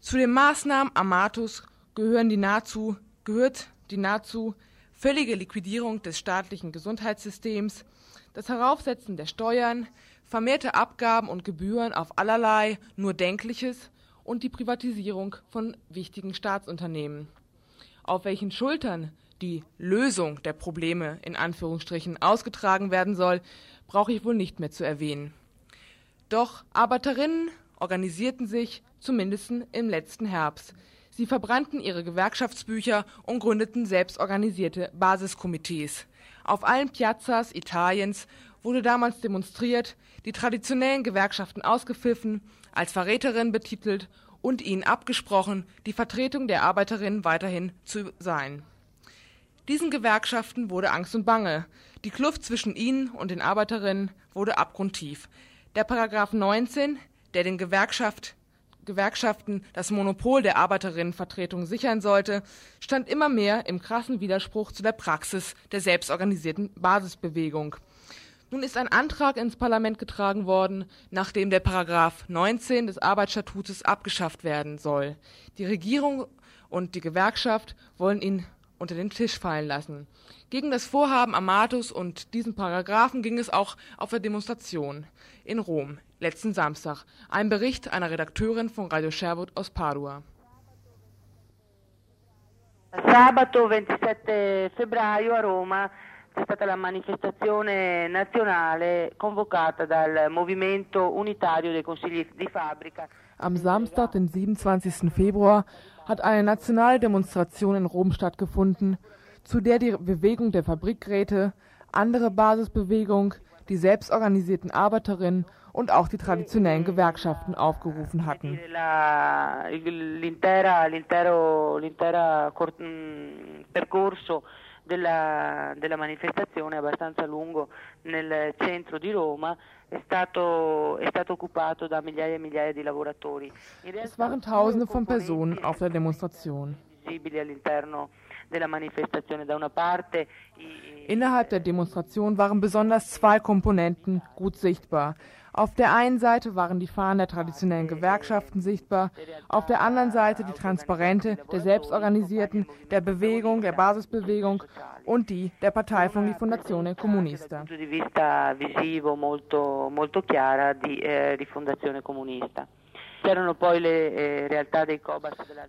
[SPEAKER 10] Zu den Maßnahmen Amatos gehören die nahezu, gehört die nahezu völlige Liquidierung des staatlichen Gesundheitssystems, das Heraufsetzen der Steuern, vermehrte Abgaben und Gebühren auf allerlei nur Denkliches und die Privatisierung von wichtigen Staatsunternehmen. Auf welchen Schultern die Lösung der Probleme in Anführungsstrichen ausgetragen werden soll, brauche ich wohl nicht mehr zu erwähnen. Doch Arbeiterinnen organisierten sich zumindest im letzten Herbst. Sie verbrannten ihre Gewerkschaftsbücher und gründeten selbstorganisierte Basiskomitees. Auf allen Piazzas Italiens wurde damals demonstriert, die traditionellen Gewerkschaften ausgepfiffen, als Verräterin betitelt und ihnen abgesprochen, die Vertretung der Arbeiterinnen weiterhin zu sein. Diesen Gewerkschaften wurde Angst und Bange. Die Kluft zwischen ihnen und den Arbeiterinnen wurde abgrundtief. Der Paragraph 19, der den Gewerkschaft, Gewerkschaften das Monopol der Arbeiterinnenvertretung sichern sollte, stand immer mehr im krassen Widerspruch zu der Praxis der selbstorganisierten Basisbewegung. Nun ist ein Antrag ins Parlament getragen worden, nachdem der Paragraph 19 des Arbeitsstatutes abgeschafft werden soll. Die Regierung und die Gewerkschaft wollen ihn unter den Tisch fallen lassen. Gegen das Vorhaben Amatus und diesen Paragraphen ging es auch auf der Demonstration in Rom letzten Samstag. Ein Bericht einer Redakteurin von Radio Sherwood aus Padua.
[SPEAKER 11] Sabato 27 febbraio a Roma c'è stata la manifestazione nazionale convocata dal Movimento Unitario dei Consigli di Fabbrica.
[SPEAKER 10] Am Samstag, den 27. Februar, hat eine nationale Demonstration in Rom stattgefunden, zu der die Bewegung der Fabrikräte, andere Basisbewegung, die selbstorganisierten Arbeiterinnen und auch die traditionellen Gewerkschaften aufgerufen hatten.
[SPEAKER 11] Della, della manifestazione abbastanza lungo nel centro di Roma è stato, è stato occupato da migliaia e migliaia di lavoratori.
[SPEAKER 10] Es waren Tausende von Personen auf der Demonstration.
[SPEAKER 11] All'interno della manifestazione da una parte
[SPEAKER 10] Innerhalb der Demonstration waren besonders zwei Komponenten gut sichtbar. Auf der einen Seite waren die Fahnen der traditionellen Gewerkschaften sichtbar, auf der anderen Seite die Transparente der Selbstorganisierten, der Bewegung, der Basisbewegung und die der Partei von Rifondazione Comunista.
[SPEAKER 11] di vista visivo molto, molto chiara di eh, Rifondazione Comunista. Eh,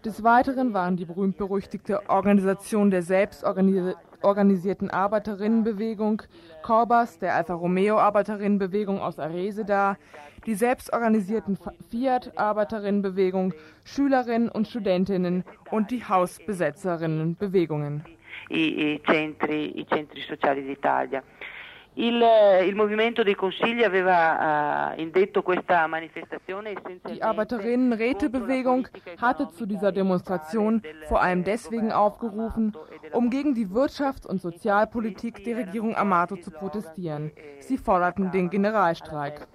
[SPEAKER 10] Des Weiteren waren die berühmt-berüchtigte Organisation der selbstorganisierten Arbeiterinnenbewegung, Corbas, der Alfa Romeo Arbeiterinnenbewegung aus Arese da, die selbstorganisierten Fiat-Arbeiterinnenbewegung, Schülerinnen und Studentinnen und die Hausbesetzerinnenbewegungen.
[SPEAKER 11] i, i centri, i centri sociali d'Italia. Il, il movimento dei consigli aveva uh, indetto questa manifestazione
[SPEAKER 10] Die Arbeiterinnenrätebewegung hatte zu dieser Demonstration vor allem deswegen aufgerufen, um gegen die Wirtschafts- und Sozialpolitik der Regierung Amato zu protestieren. Sie forderten den Generalstreik.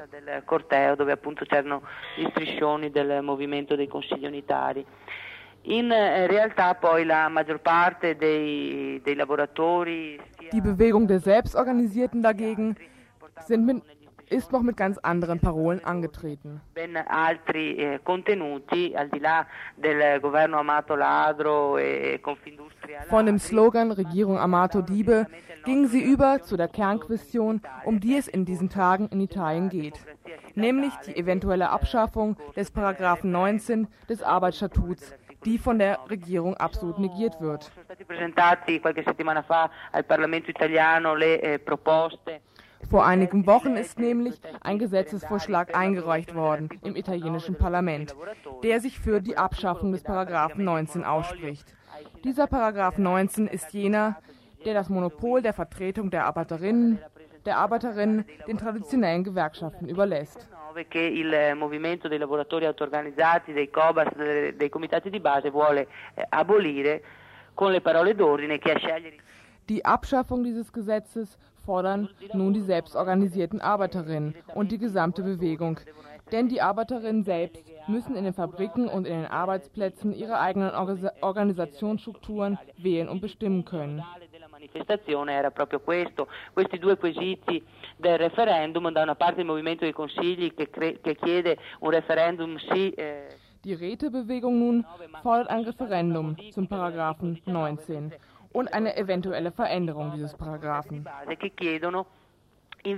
[SPEAKER 11] In eh, realtà poi la maggior parte dei, dei lavoratori
[SPEAKER 10] Die Bewegung der Selbstorganisierten dagegen sind mit, ist noch mit ganz anderen Parolen angetreten.
[SPEAKER 11] ben altri eh, contenuti al di là del governo amato ladro e Confindustria
[SPEAKER 10] Von dem Slogan Regierung Amato Diebe gingen sie über zu der Kernquestion, um die es in diesen Tagen in Italien geht, nämlich die eventuelle Abschaffung des Paragraphen 19 des Arbeitsstatuts, die von der Regierung absolut negiert wird. Vor einigen Wochen ist nämlich ein Gesetzesvorschlag eingereicht worden im italienischen Parlament, der sich für die Abschaffung des Paragraphen 19 ausspricht. Dieser Paragraph 19 ist jener, der das Monopol der Vertretung der Arbeiterinnen, der Arbeiterinnen den traditionellen Gewerkschaften überlässt.
[SPEAKER 11] 9 che il eh, movimento dei lavoratori autoorganizzati, dei COBAS, dei, dei comitati di base vuole eh, abolire con le parole d'ordine che a scegliere
[SPEAKER 10] Die Abschaffung dieses Gesetzes fordern nun die selbstorganisierten Arbeiterinnen und die gesamte Bewegung. Denn die Arbeiterinnen selbst müssen in den Fabriken und in den Arbeitsplätzen ihre eigenen Orga- Organisationsstrukturen wählen und bestimmen können.
[SPEAKER 11] manifestazione era proprio questo, questi due quesiti del referendum, da una parte il movimento dei consigli che, che chiede un referendum sì eh,
[SPEAKER 10] Die Rätebewegung nun fordert ein Referendum zum Paragraphen 19 und eine eventuelle Veränderung dieses Paragraphen. Die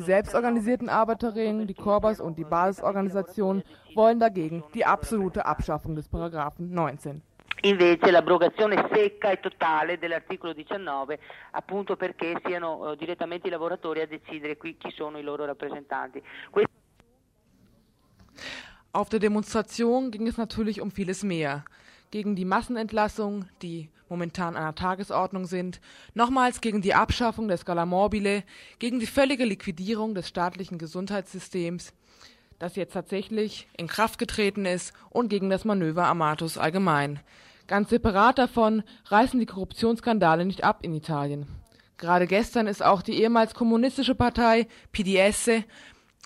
[SPEAKER 10] selbstorganisierten Arbeiterinnen, die Korbas und die Basisorganisationen wollen dagegen die absolute Abschaffung des Paragraphen 19.
[SPEAKER 11] invece l'abrogazione secca e totale dell'articolo 19 appunto perché siano eh, direttamente i lavoratori a decidere qui chi sono i loro rappresentanti.
[SPEAKER 10] Auf der Demonstration ging es natürlich um vieles mehr. Gegen die Massenentlassungen, die momentan an der Tagesordnung sind, nochmals gegen die Abschaffung der Scala Mobile, gegen die völlige Liquidierung des staatlichen Gesundheitssystems, das jetzt tatsächlich in Kraft getreten ist, und gegen das Manöver Amatus allgemein. Ganz separat davon reißen die Korruptionsskandale nicht ab in Italien. Gerade gestern ist auch die ehemals kommunistische Partei PDS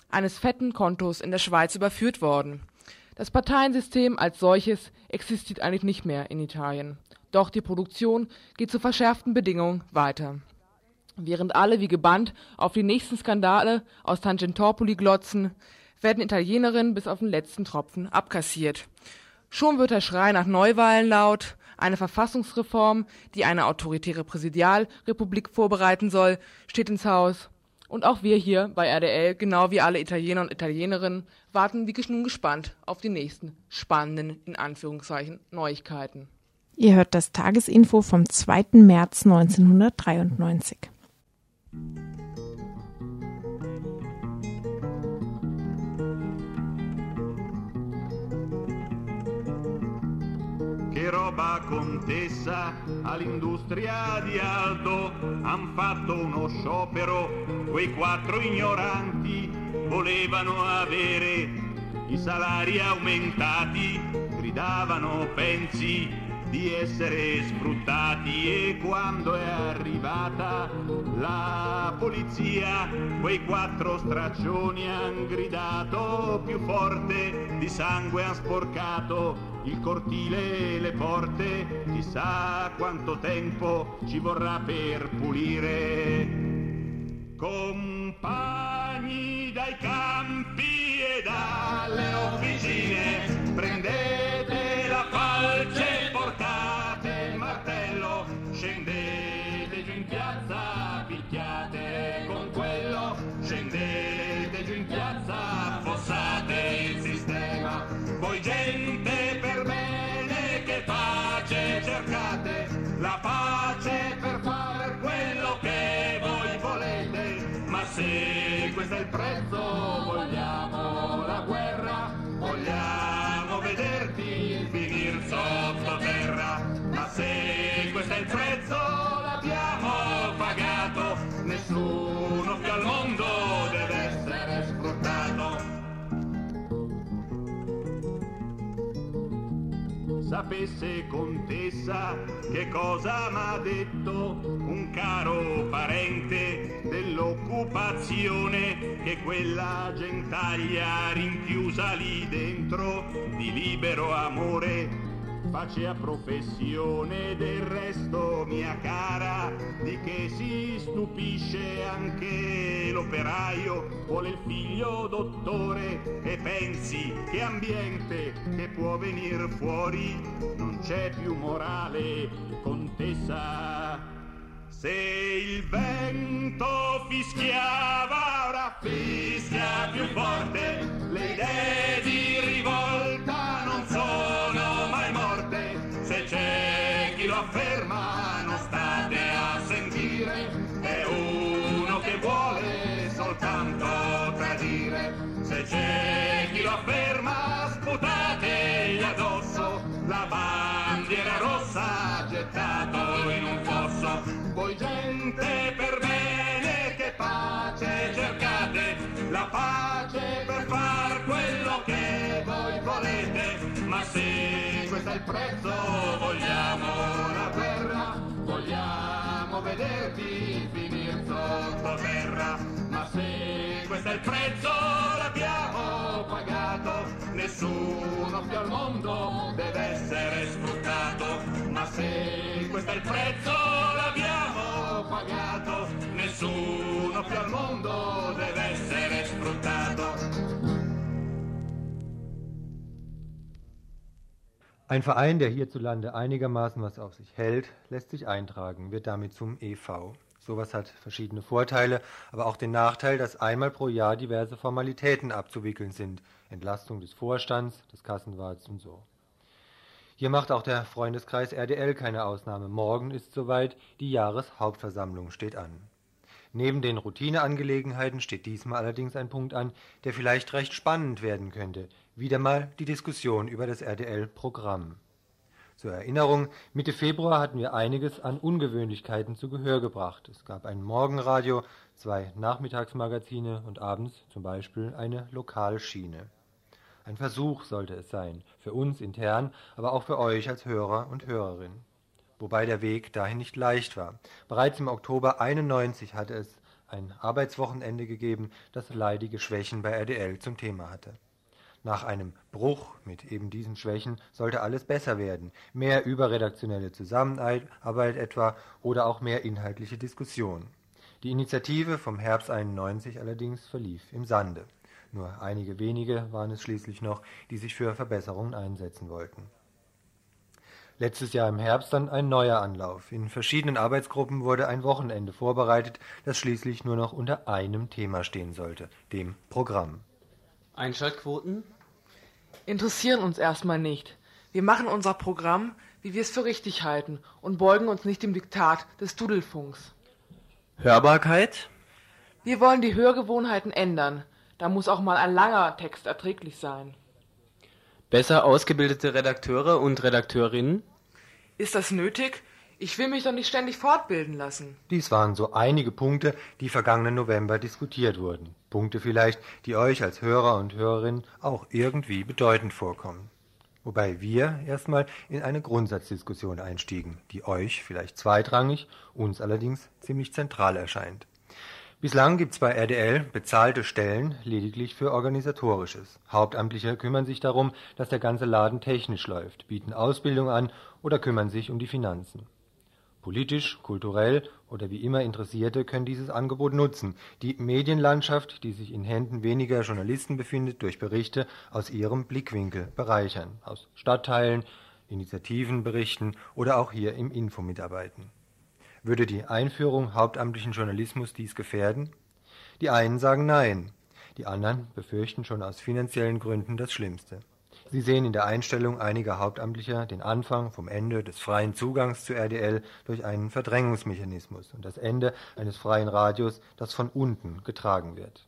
[SPEAKER 10] eines fetten Kontos in der Schweiz überführt worden. Das Parteiensystem als solches existiert eigentlich nicht mehr in Italien. Doch die Produktion geht zu verschärften Bedingungen weiter. Während alle wie gebannt auf die nächsten Skandale aus Tangentopoli glotzen, werden Italienerinnen bis auf den letzten Tropfen abkassiert. Schon wird der Schrei nach Neuwahlen laut, eine Verfassungsreform, die eine autoritäre Präsidialrepublik vorbereiten soll, steht ins Haus. Und auch wir hier bei RDL, genau wie alle Italiener und Italienerinnen, warten wie nun gespannt auf die nächsten spannenden, in Anführungszeichen, Neuigkeiten.
[SPEAKER 3] Ihr hört das Tagesinfo vom 2. März 1993.
[SPEAKER 12] Che roba contessa all'industria di Aldo han fatto uno sciopero, quei quattro ignoranti volevano avere i salari aumentati, gridavano pensi di essere sfruttati e quando è arrivata la polizia quei quattro straccioni han gridato più forte di sangue han sporcato il cortile e le porte. Chissà quanto tempo ci vorrà per pulire. Compagni dai campi e dalle officine prendete la falce se questo è il prezzo. Vogliamo la guerra. Vogliamo vederti finir sottoterra. Ma se questo è il prezzo. L'abbiamo pagato. Nessuno più al mondo deve essere sfruttato. Sapesse contessa che cosa m'ha detto un caro parente dell'occupazione che quella gentaglia rinchiusa lì dentro di libero amore facea professione. Del resto mia cara di che si stupisce anche l'operaio vuole il figlio dottore e pensi che ambiente che può venir fuori non c'è più morale contessa se il vento fischiava ora fischia più forte le idee di se questo è il prezzo vogliamo la guerra, vogliamo vederti finire sottoterra, ma se questo è il prezzo l'abbiamo pagato, nessuno più al mondo deve essere sfruttato, ma se questo è il prezzo l'abbiamo pagato, nessuno più al mondo deve essere sfruttato.
[SPEAKER 4] Ein Verein, der hierzulande einigermaßen was auf sich hält, lässt sich eintragen, wird damit zum EV. Sowas hat verschiedene Vorteile, aber auch den Nachteil, dass einmal pro Jahr diverse Formalitäten abzuwickeln sind. Entlastung des Vorstands, des Kassenwarts und so. Hier macht auch der Freundeskreis RDL keine Ausnahme. Morgen ist soweit, die Jahreshauptversammlung steht an. Neben den Routineangelegenheiten steht diesmal allerdings ein Punkt an, der vielleicht recht spannend werden könnte. Wieder mal die Diskussion über das RDL-Programm. Zur Erinnerung, Mitte Februar hatten wir einiges an Ungewöhnlichkeiten zu Gehör gebracht. Es gab ein Morgenradio, zwei Nachmittagsmagazine und abends zum Beispiel eine Lokalschiene. Ein Versuch sollte es sein, für uns intern, aber auch für euch als Hörer und Hörerin. Wobei der Weg dahin nicht leicht war. Bereits im Oktober 91 hatte es ein Arbeitswochenende gegeben, das leidige Schwächen bei RDL zum Thema hatte. Nach einem Bruch mit eben diesen Schwächen sollte alles besser werden. Mehr überredaktionelle Zusammenarbeit etwa oder auch mehr inhaltliche Diskussion. Die Initiative vom Herbst 91 allerdings verlief im Sande. Nur einige wenige waren es schließlich noch, die sich für Verbesserungen einsetzen wollten. Letztes Jahr im Herbst dann ein neuer Anlauf. In verschiedenen Arbeitsgruppen wurde ein Wochenende vorbereitet, das schließlich nur noch unter einem Thema stehen sollte, dem Programm.
[SPEAKER 6] Einschaltquoten?
[SPEAKER 10] Interessieren uns erstmal nicht. Wir machen unser Programm, wie wir es für richtig halten und beugen uns nicht dem Diktat des Dudelfunks.
[SPEAKER 6] Hörbarkeit?
[SPEAKER 10] Wir wollen die Hörgewohnheiten ändern. Da muss auch mal ein langer Text erträglich sein.
[SPEAKER 6] Besser ausgebildete Redakteure und Redakteurinnen?
[SPEAKER 10] Ist das nötig? Ich will mich doch nicht ständig fortbilden lassen.
[SPEAKER 4] Dies waren so einige Punkte, die vergangenen November diskutiert wurden. Punkte vielleicht, die euch als Hörer und Hörerinnen auch irgendwie bedeutend vorkommen. Wobei wir erstmal in eine Grundsatzdiskussion einstiegen, die euch vielleicht zweitrangig, uns allerdings ziemlich zentral erscheint. Bislang gibt's bei RDL bezahlte Stellen lediglich für Organisatorisches. Hauptamtliche kümmern sich darum, dass der ganze Laden technisch läuft, bieten Ausbildung an oder kümmern sich um die Finanzen. Politisch, kulturell oder wie immer Interessierte können dieses Angebot nutzen, die Medienlandschaft, die sich in Händen weniger Journalisten befindet, durch Berichte aus ihrem Blickwinkel bereichern, aus Stadtteilen, Initiativen berichten oder auch hier im Info mitarbeiten. Würde die Einführung hauptamtlichen Journalismus dies gefährden? Die einen sagen Nein, die anderen befürchten schon aus finanziellen Gründen das Schlimmste. Sie sehen in der Einstellung einiger Hauptamtlicher den Anfang vom Ende des freien Zugangs zu RDL durch einen Verdrängungsmechanismus und das Ende eines freien Radios, das von unten getragen wird.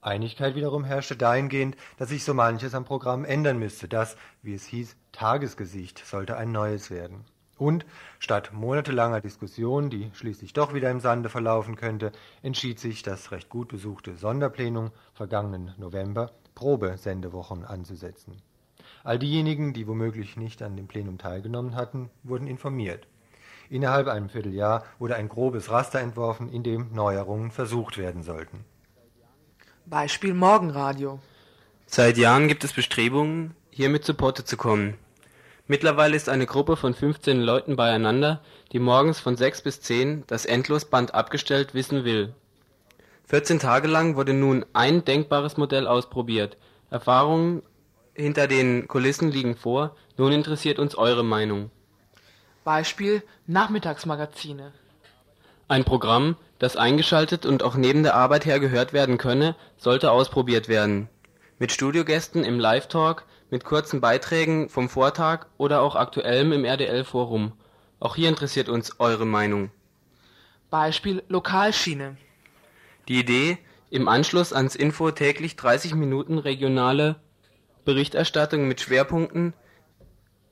[SPEAKER 4] Einigkeit wiederum herrschte dahingehend, dass sich so manches am Programm ändern müsste. Das, wie es hieß, Tagesgesicht sollte ein neues werden. Und statt monatelanger Diskussion, die schließlich doch wieder im Sande verlaufen könnte, entschied sich das recht gut besuchte Sonderplenum vergangenen November, Probesendewochen anzusetzen. All diejenigen, die womöglich nicht an dem Plenum teilgenommen hatten, wurden informiert. Innerhalb einem Vierteljahr wurde ein grobes Raster entworfen, in dem Neuerungen versucht werden sollten.
[SPEAKER 10] Beispiel Morgenradio.
[SPEAKER 6] Seit Jahren gibt es Bestrebungen, hier mit zu Potte zu kommen. Mittlerweile ist eine Gruppe von 15 Leuten beieinander, die morgens von 6 bis 10 das Endlosband abgestellt wissen will. 14 Tage lang wurde nun ein denkbares Modell ausprobiert. Erfahrungen hinter den Kulissen liegen vor, nun interessiert uns eure Meinung.
[SPEAKER 10] Beispiel Nachmittagsmagazine.
[SPEAKER 6] Ein Programm, das eingeschaltet und auch neben der Arbeit her gehört werden könne, sollte ausprobiert werden. Mit Studiogästen im Live-Talk, mit kurzen Beiträgen vom Vortag oder auch aktuellem im RDL-Forum. Auch hier interessiert uns eure Meinung.
[SPEAKER 10] Beispiel Lokalschiene.
[SPEAKER 6] Die Idee, im Anschluss ans Info täglich 30 Minuten regionale Berichterstattung mit Schwerpunkten,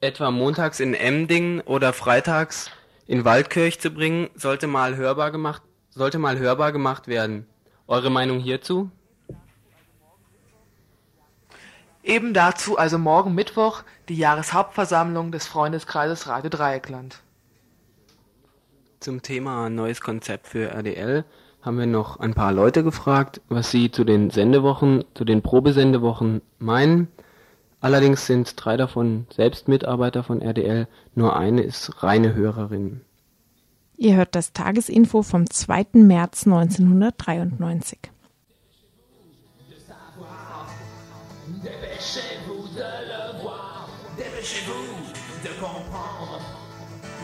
[SPEAKER 6] etwa montags in Emding oder freitags in Waldkirch zu bringen, sollte mal hörbar gemacht, sollte mal hörbar gemacht werden. Eure Meinung hierzu?
[SPEAKER 10] Eben dazu also morgen Mittwoch die Jahreshauptversammlung des Freundeskreises Radio Dreieckland.
[SPEAKER 6] Zum Thema neues Konzept für RDL haben wir noch ein paar Leute gefragt, was sie zu den Sendewochen, zu den Probesendewochen meinen. Allerdings sind drei davon selbst Mitarbeiter von RDL, nur eine ist reine Hörerin.
[SPEAKER 3] Ihr hört das Tagesinfo vom 2. März 1993.
[SPEAKER 13] Dépêchez-vous de le voir, dépêchez-vous de comprendre,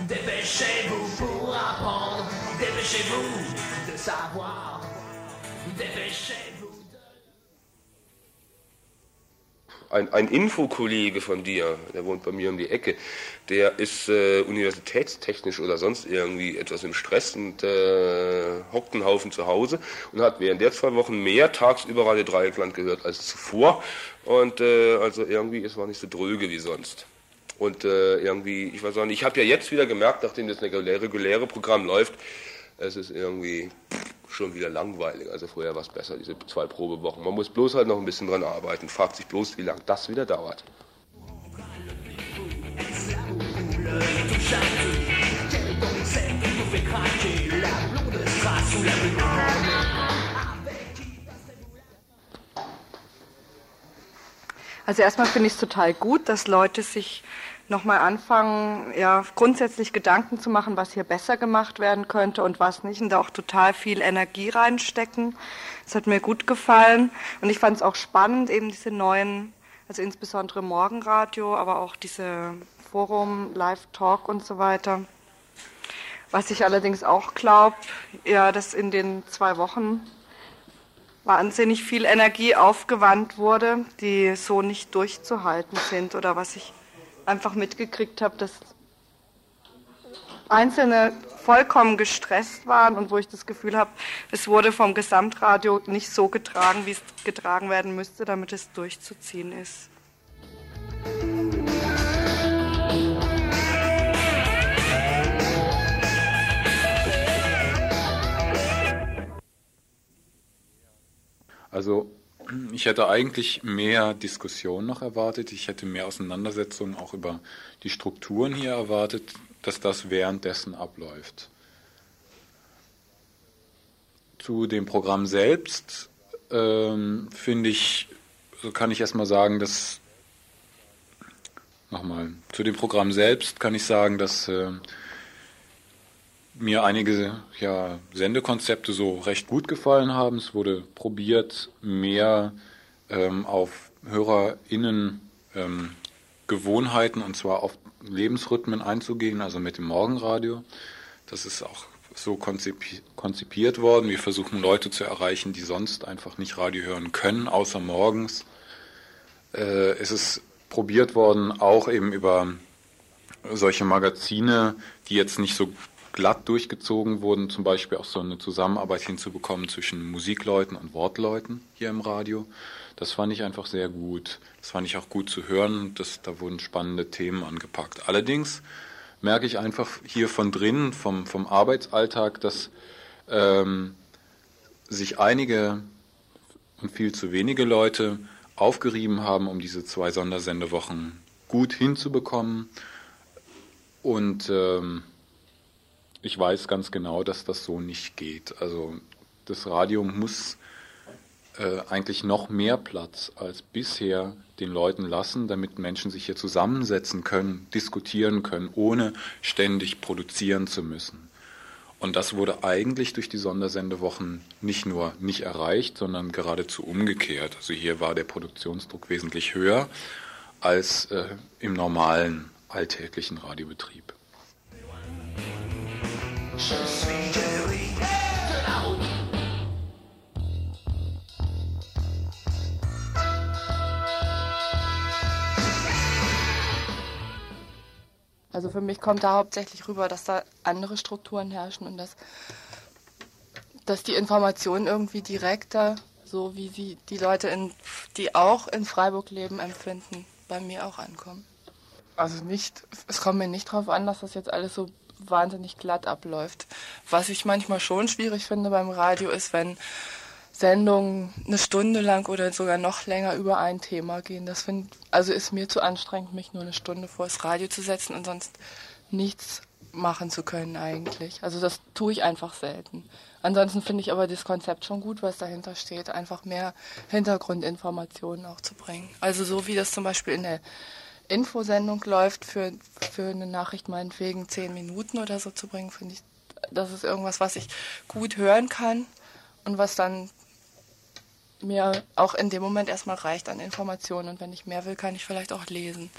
[SPEAKER 13] dépêchez-vous pour apprendre, dépêchez-vous de savoir, dépêchez-vous.
[SPEAKER 14] ein, ein Infokollege von dir, der wohnt bei mir um die Ecke, der ist äh, universitätstechnisch oder sonst irgendwie etwas im Stress und äh, hockt einen Haufen zu Hause und hat während der zwei Wochen mehr tagsüber Radio Dreieckland gehört als zuvor. Und äh, also irgendwie, es war nicht so dröge wie sonst. Und äh, irgendwie, ich weiß auch nicht, ich habe ja jetzt wieder gemerkt, nachdem das reguläre, reguläre Programm läuft, es ist irgendwie schon wieder langweilig. Also vorher war es besser, diese zwei Probewochen. Man muss bloß halt noch ein bisschen dran arbeiten, fragt sich bloß, wie lange das wieder dauert.
[SPEAKER 15] Also erstmal finde ich es total gut, dass Leute sich nochmal anfangen, ja, grundsätzlich Gedanken zu machen, was hier besser gemacht werden könnte und was nicht, und da auch total viel Energie reinstecken. Das hat mir gut gefallen und ich fand es auch spannend, eben diese neuen, also insbesondere Morgenradio, aber auch diese Forum, Live-Talk und so weiter. Was ich allerdings auch glaube, ja, dass in den zwei Wochen wahnsinnig viel Energie aufgewandt wurde, die so nicht durchzuhalten sind oder was ich einfach mitgekriegt habe, dass Einzelne vollkommen gestresst waren und wo ich das Gefühl habe, es wurde vom Gesamtradio nicht so getragen, wie es getragen werden müsste, damit es durchzuziehen ist.
[SPEAKER 16] Also ich hätte eigentlich mehr Diskussion noch erwartet. Ich hätte mehr Auseinandersetzungen auch über die Strukturen hier erwartet, dass das währenddessen abläuft. Zu dem Programm selbst ähm, finde ich, so kann ich erstmal sagen, dass nochmal zu dem Programm selbst kann ich sagen, dass äh, mir einige ja, Sendekonzepte so recht gut gefallen haben. Es wurde probiert, mehr ähm, auf HörerInnen ähm, Gewohnheiten und zwar auf Lebensrhythmen einzugehen, also mit dem Morgenradio. Das ist auch so konzipi konzipiert worden. Wir versuchen Leute zu erreichen, die sonst einfach nicht Radio hören können, außer morgens. Äh, es ist probiert worden, auch eben über solche Magazine, die jetzt nicht so glatt durchgezogen wurden, zum Beispiel auch so eine Zusammenarbeit hinzubekommen zwischen Musikleuten und Wortleuten hier im Radio. Das fand ich einfach sehr gut. Das fand ich auch gut zu hören. Das, da wurden spannende Themen angepackt. Allerdings merke ich einfach hier von drinnen, vom, vom Arbeitsalltag, dass ähm, sich einige und viel zu wenige Leute aufgerieben haben, um diese zwei Sondersendewochen gut hinzubekommen. Und ähm, ich weiß ganz genau, dass das so nicht geht. Also das Radio muss äh, eigentlich noch mehr Platz als bisher den Leuten lassen, damit Menschen sich hier zusammensetzen können, diskutieren können, ohne ständig produzieren zu müssen. Und das wurde eigentlich durch die Sondersendewochen nicht nur nicht erreicht, sondern geradezu umgekehrt. Also hier war der Produktionsdruck wesentlich höher als äh, im normalen alltäglichen Radiobetrieb.
[SPEAKER 17] Also für mich kommt da hauptsächlich rüber, dass da andere Strukturen herrschen und dass, dass die Informationen irgendwie direkter, so wie sie die Leute, in, die auch in Freiburg leben, empfinden, bei mir auch ankommen. Also nicht, es kommt mir nicht darauf an, dass das jetzt alles so wahnsinnig glatt abläuft. Was ich manchmal schon schwierig finde beim Radio ist, wenn Sendungen eine Stunde lang oder sogar noch länger über ein Thema gehen. Das find, also ist mir zu anstrengend, mich nur eine Stunde vor das Radio zu setzen und sonst nichts machen zu können eigentlich. Also das tue ich einfach selten. Ansonsten finde ich aber das Konzept schon gut, was dahinter steht, einfach mehr Hintergrundinformationen auch zu bringen. Also so wie das zum Beispiel in der Infosendung läuft, für, für eine Nachricht meinetwegen zehn Minuten oder so zu bringen, finde ich, das ist irgendwas, was ich gut hören kann und was dann mir auch in dem Moment erstmal reicht an Informationen. Und wenn ich mehr will, kann ich vielleicht auch lesen.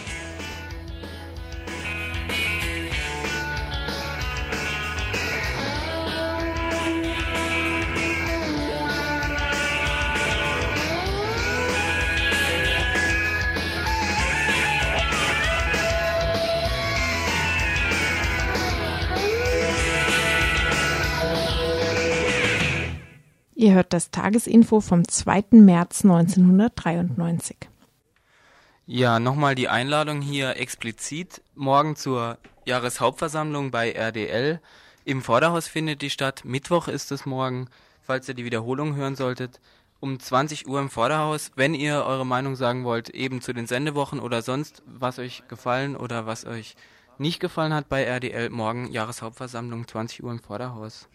[SPEAKER 3] Ihr hört das Tagesinfo vom 2. März 1993.
[SPEAKER 6] Ja, nochmal die Einladung hier explizit. Morgen zur Jahreshauptversammlung bei RDL. Im Vorderhaus findet die statt. Mittwoch ist es morgen, falls ihr die Wiederholung hören solltet. Um 20 Uhr im Vorderhaus. Wenn ihr eure Meinung sagen wollt, eben zu den Sendewochen oder sonst, was euch gefallen oder was euch nicht gefallen hat bei RDL, morgen Jahreshauptversammlung, 20 Uhr im Vorderhaus.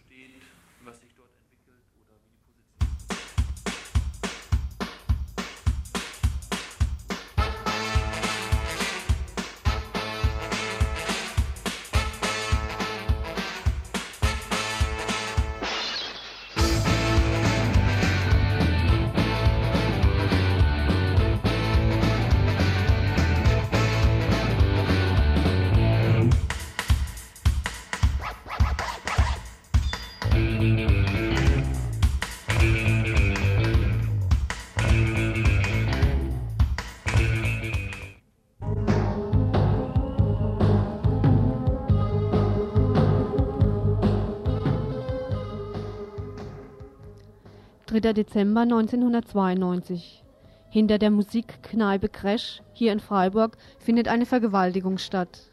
[SPEAKER 18] Dezember 1992. Hinter der Musikkneipe Crash hier in Freiburg findet eine Vergewaltigung statt.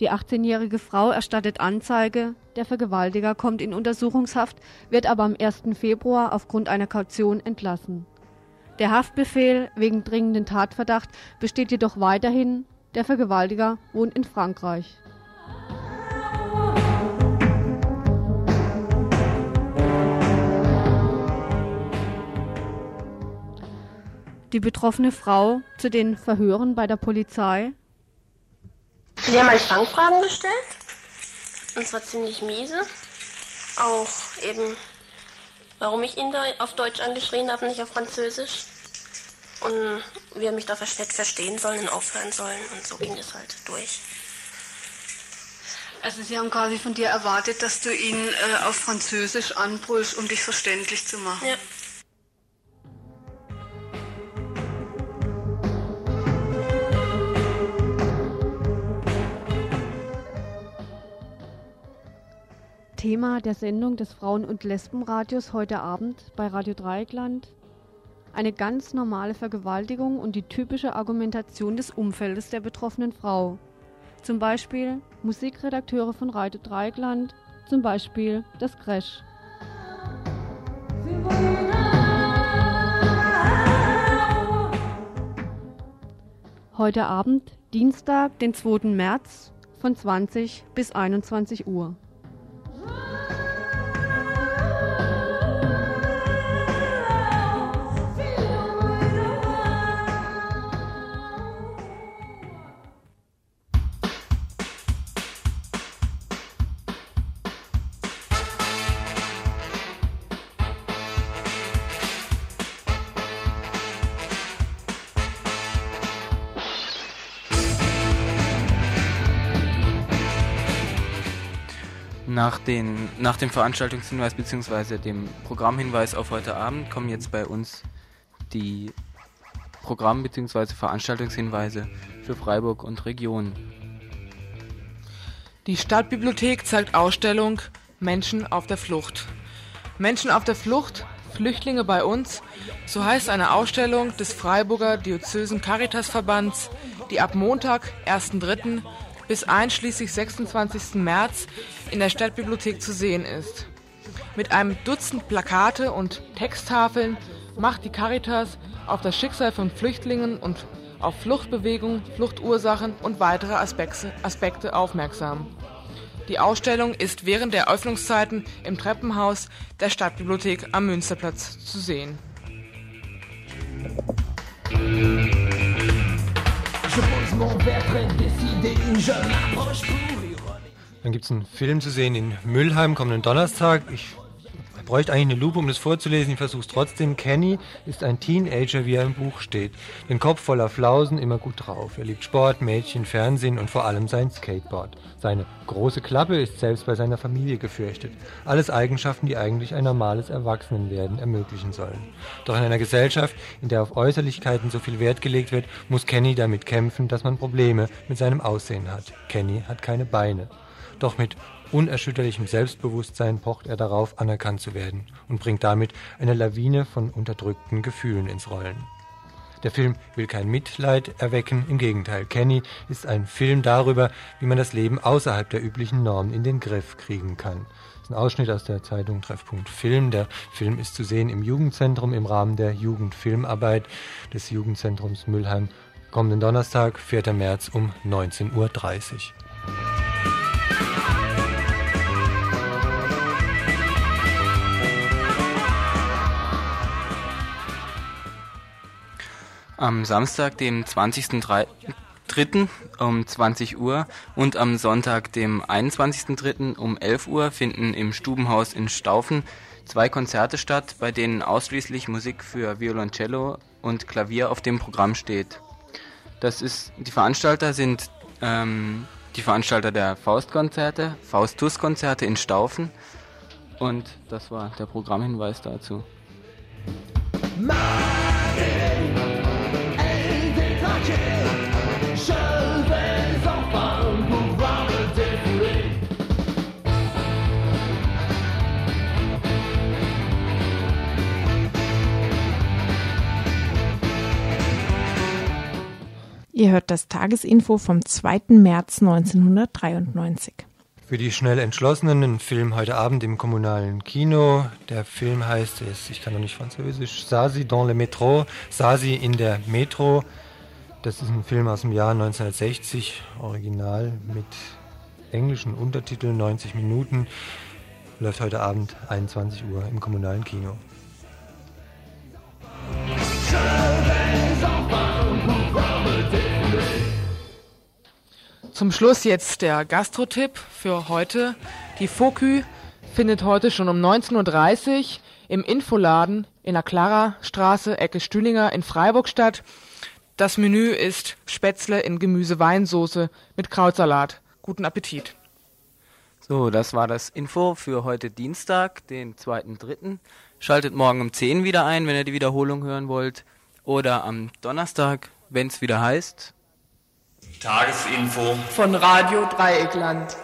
[SPEAKER 18] Die 18-jährige Frau erstattet Anzeige, der Vergewaltiger kommt in Untersuchungshaft, wird aber am 1. Februar aufgrund einer Kaution entlassen. Der Haftbefehl wegen dringenden Tatverdacht besteht jedoch weiterhin, der Vergewaltiger wohnt in Frankreich. Die betroffene Frau zu den Verhören bei der Polizei.
[SPEAKER 19] Sie haben halt Fangfragen gestellt. Und zwar ziemlich miese. Auch eben, warum ich ihn da auf Deutsch angeschrien habe, nicht auf Französisch. Und wie er mich da nicht verstehen sollen und aufhören sollen. Und so ging es halt durch.
[SPEAKER 18] Also Sie haben quasi von dir erwartet, dass du ihn äh, auf Französisch anbrüllst, um dich verständlich zu machen.
[SPEAKER 19] Ja.
[SPEAKER 18] Thema der Sendung des Frauen- und Lesbenradios heute Abend bei Radio Dreieckland eine ganz normale Vergewaltigung und die typische Argumentation des Umfeldes der betroffenen Frau. Zum Beispiel Musikredakteure von Radio Dreieckland, zum Beispiel das Crash. Heute Abend, Dienstag, den 2. März von 20 bis 21 Uhr.
[SPEAKER 6] Nach, den, nach dem Veranstaltungshinweis bzw. dem Programmhinweis auf heute Abend kommen jetzt bei uns die Programm- bzw. Veranstaltungshinweise für Freiburg und Region.
[SPEAKER 10] Die Stadtbibliothek zeigt Ausstellung Menschen auf der Flucht. Menschen auf der Flucht, Flüchtlinge bei uns, so heißt eine Ausstellung des Freiburger Diözesen Caritasverbands, die ab Montag, 1.3. bis einschließlich 26. März in der Stadtbibliothek zu sehen ist. Mit einem Dutzend Plakate und Texttafeln macht die Caritas auf das Schicksal von Flüchtlingen und auf Fluchtbewegungen, Fluchtursachen und weitere Aspekte, Aspekte aufmerksam. Die Ausstellung ist während der Öffnungszeiten im Treppenhaus der Stadtbibliothek am Münsterplatz zu sehen.
[SPEAKER 4] Dann gibt es einen Film zu sehen in Müllheim kommenden Donnerstag. Ich bräuchte eigentlich eine Lupe, um das vorzulesen. Ich versuche es trotzdem. Kenny ist ein Teenager, wie er im Buch steht. Den Kopf voller Flausen, immer gut drauf. Er liebt Sport, Mädchen, Fernsehen und vor allem sein Skateboard. Seine große Klappe ist selbst bei seiner Familie gefürchtet. Alles Eigenschaften, die eigentlich ein normales Erwachsenenwerden ermöglichen sollen. Doch in einer Gesellschaft, in der auf Äußerlichkeiten so viel Wert gelegt wird, muss Kenny damit kämpfen, dass man Probleme mit seinem Aussehen hat. Kenny hat keine Beine. Doch mit unerschütterlichem Selbstbewusstsein pocht er darauf, anerkannt zu werden und bringt damit eine Lawine von unterdrückten Gefühlen ins Rollen. Der Film will kein Mitleid erwecken, im Gegenteil. Kenny ist ein Film darüber, wie man das Leben außerhalb der üblichen Normen in den Griff kriegen kann. Das ist ein Ausschnitt aus der Zeitung Treffpunkt Film. Der Film ist zu sehen im Jugendzentrum im Rahmen der Jugendfilmarbeit des Jugendzentrums Müllheim. Kommenden Donnerstag, 4. März um 19.30 Uhr.
[SPEAKER 6] Am Samstag, dem 20.03. um 20 Uhr und am Sonntag, dem 21.03. um 11 Uhr finden im Stubenhaus in Staufen zwei Konzerte statt, bei denen ausschließlich Musik für Violoncello und Klavier auf dem Programm steht. Das ist, die Veranstalter sind ähm, die Veranstalter der Faustkonzerte, Faustus-Konzerte in Staufen und das war der Programmhinweis dazu.
[SPEAKER 13] Je
[SPEAKER 3] Ihr hört das Tagesinfo vom 2. März 1993.
[SPEAKER 4] Für die schnell Entschlossenen ein Film heute Abend im kommunalen Kino. Der Film heißt es, ich kann noch nicht Französisch, Sasi dans le métro, Sasi in der Metro. Das ist ein Film aus dem Jahr 1960, original mit englischen Untertiteln, 90 Minuten. Läuft heute Abend 21 Uhr im kommunalen Kino.
[SPEAKER 10] Zum Schluss jetzt der Gastrotipp für heute. Die Fokü findet heute schon um 19.30 Uhr im Infoladen in der Clara Straße, Ecke Stühlinger in Freiburg statt. Das Menü ist Spätzle in Gemüse-Weinsoße mit Krautsalat. Guten Appetit.
[SPEAKER 6] So, das war das Info für heute Dienstag, den 2.3. Schaltet morgen um 10 wieder ein, wenn ihr die Wiederholung hören wollt. Oder am Donnerstag, wenn es wieder heißt.
[SPEAKER 20] Tagesinfo
[SPEAKER 10] Von Radio Dreieckland.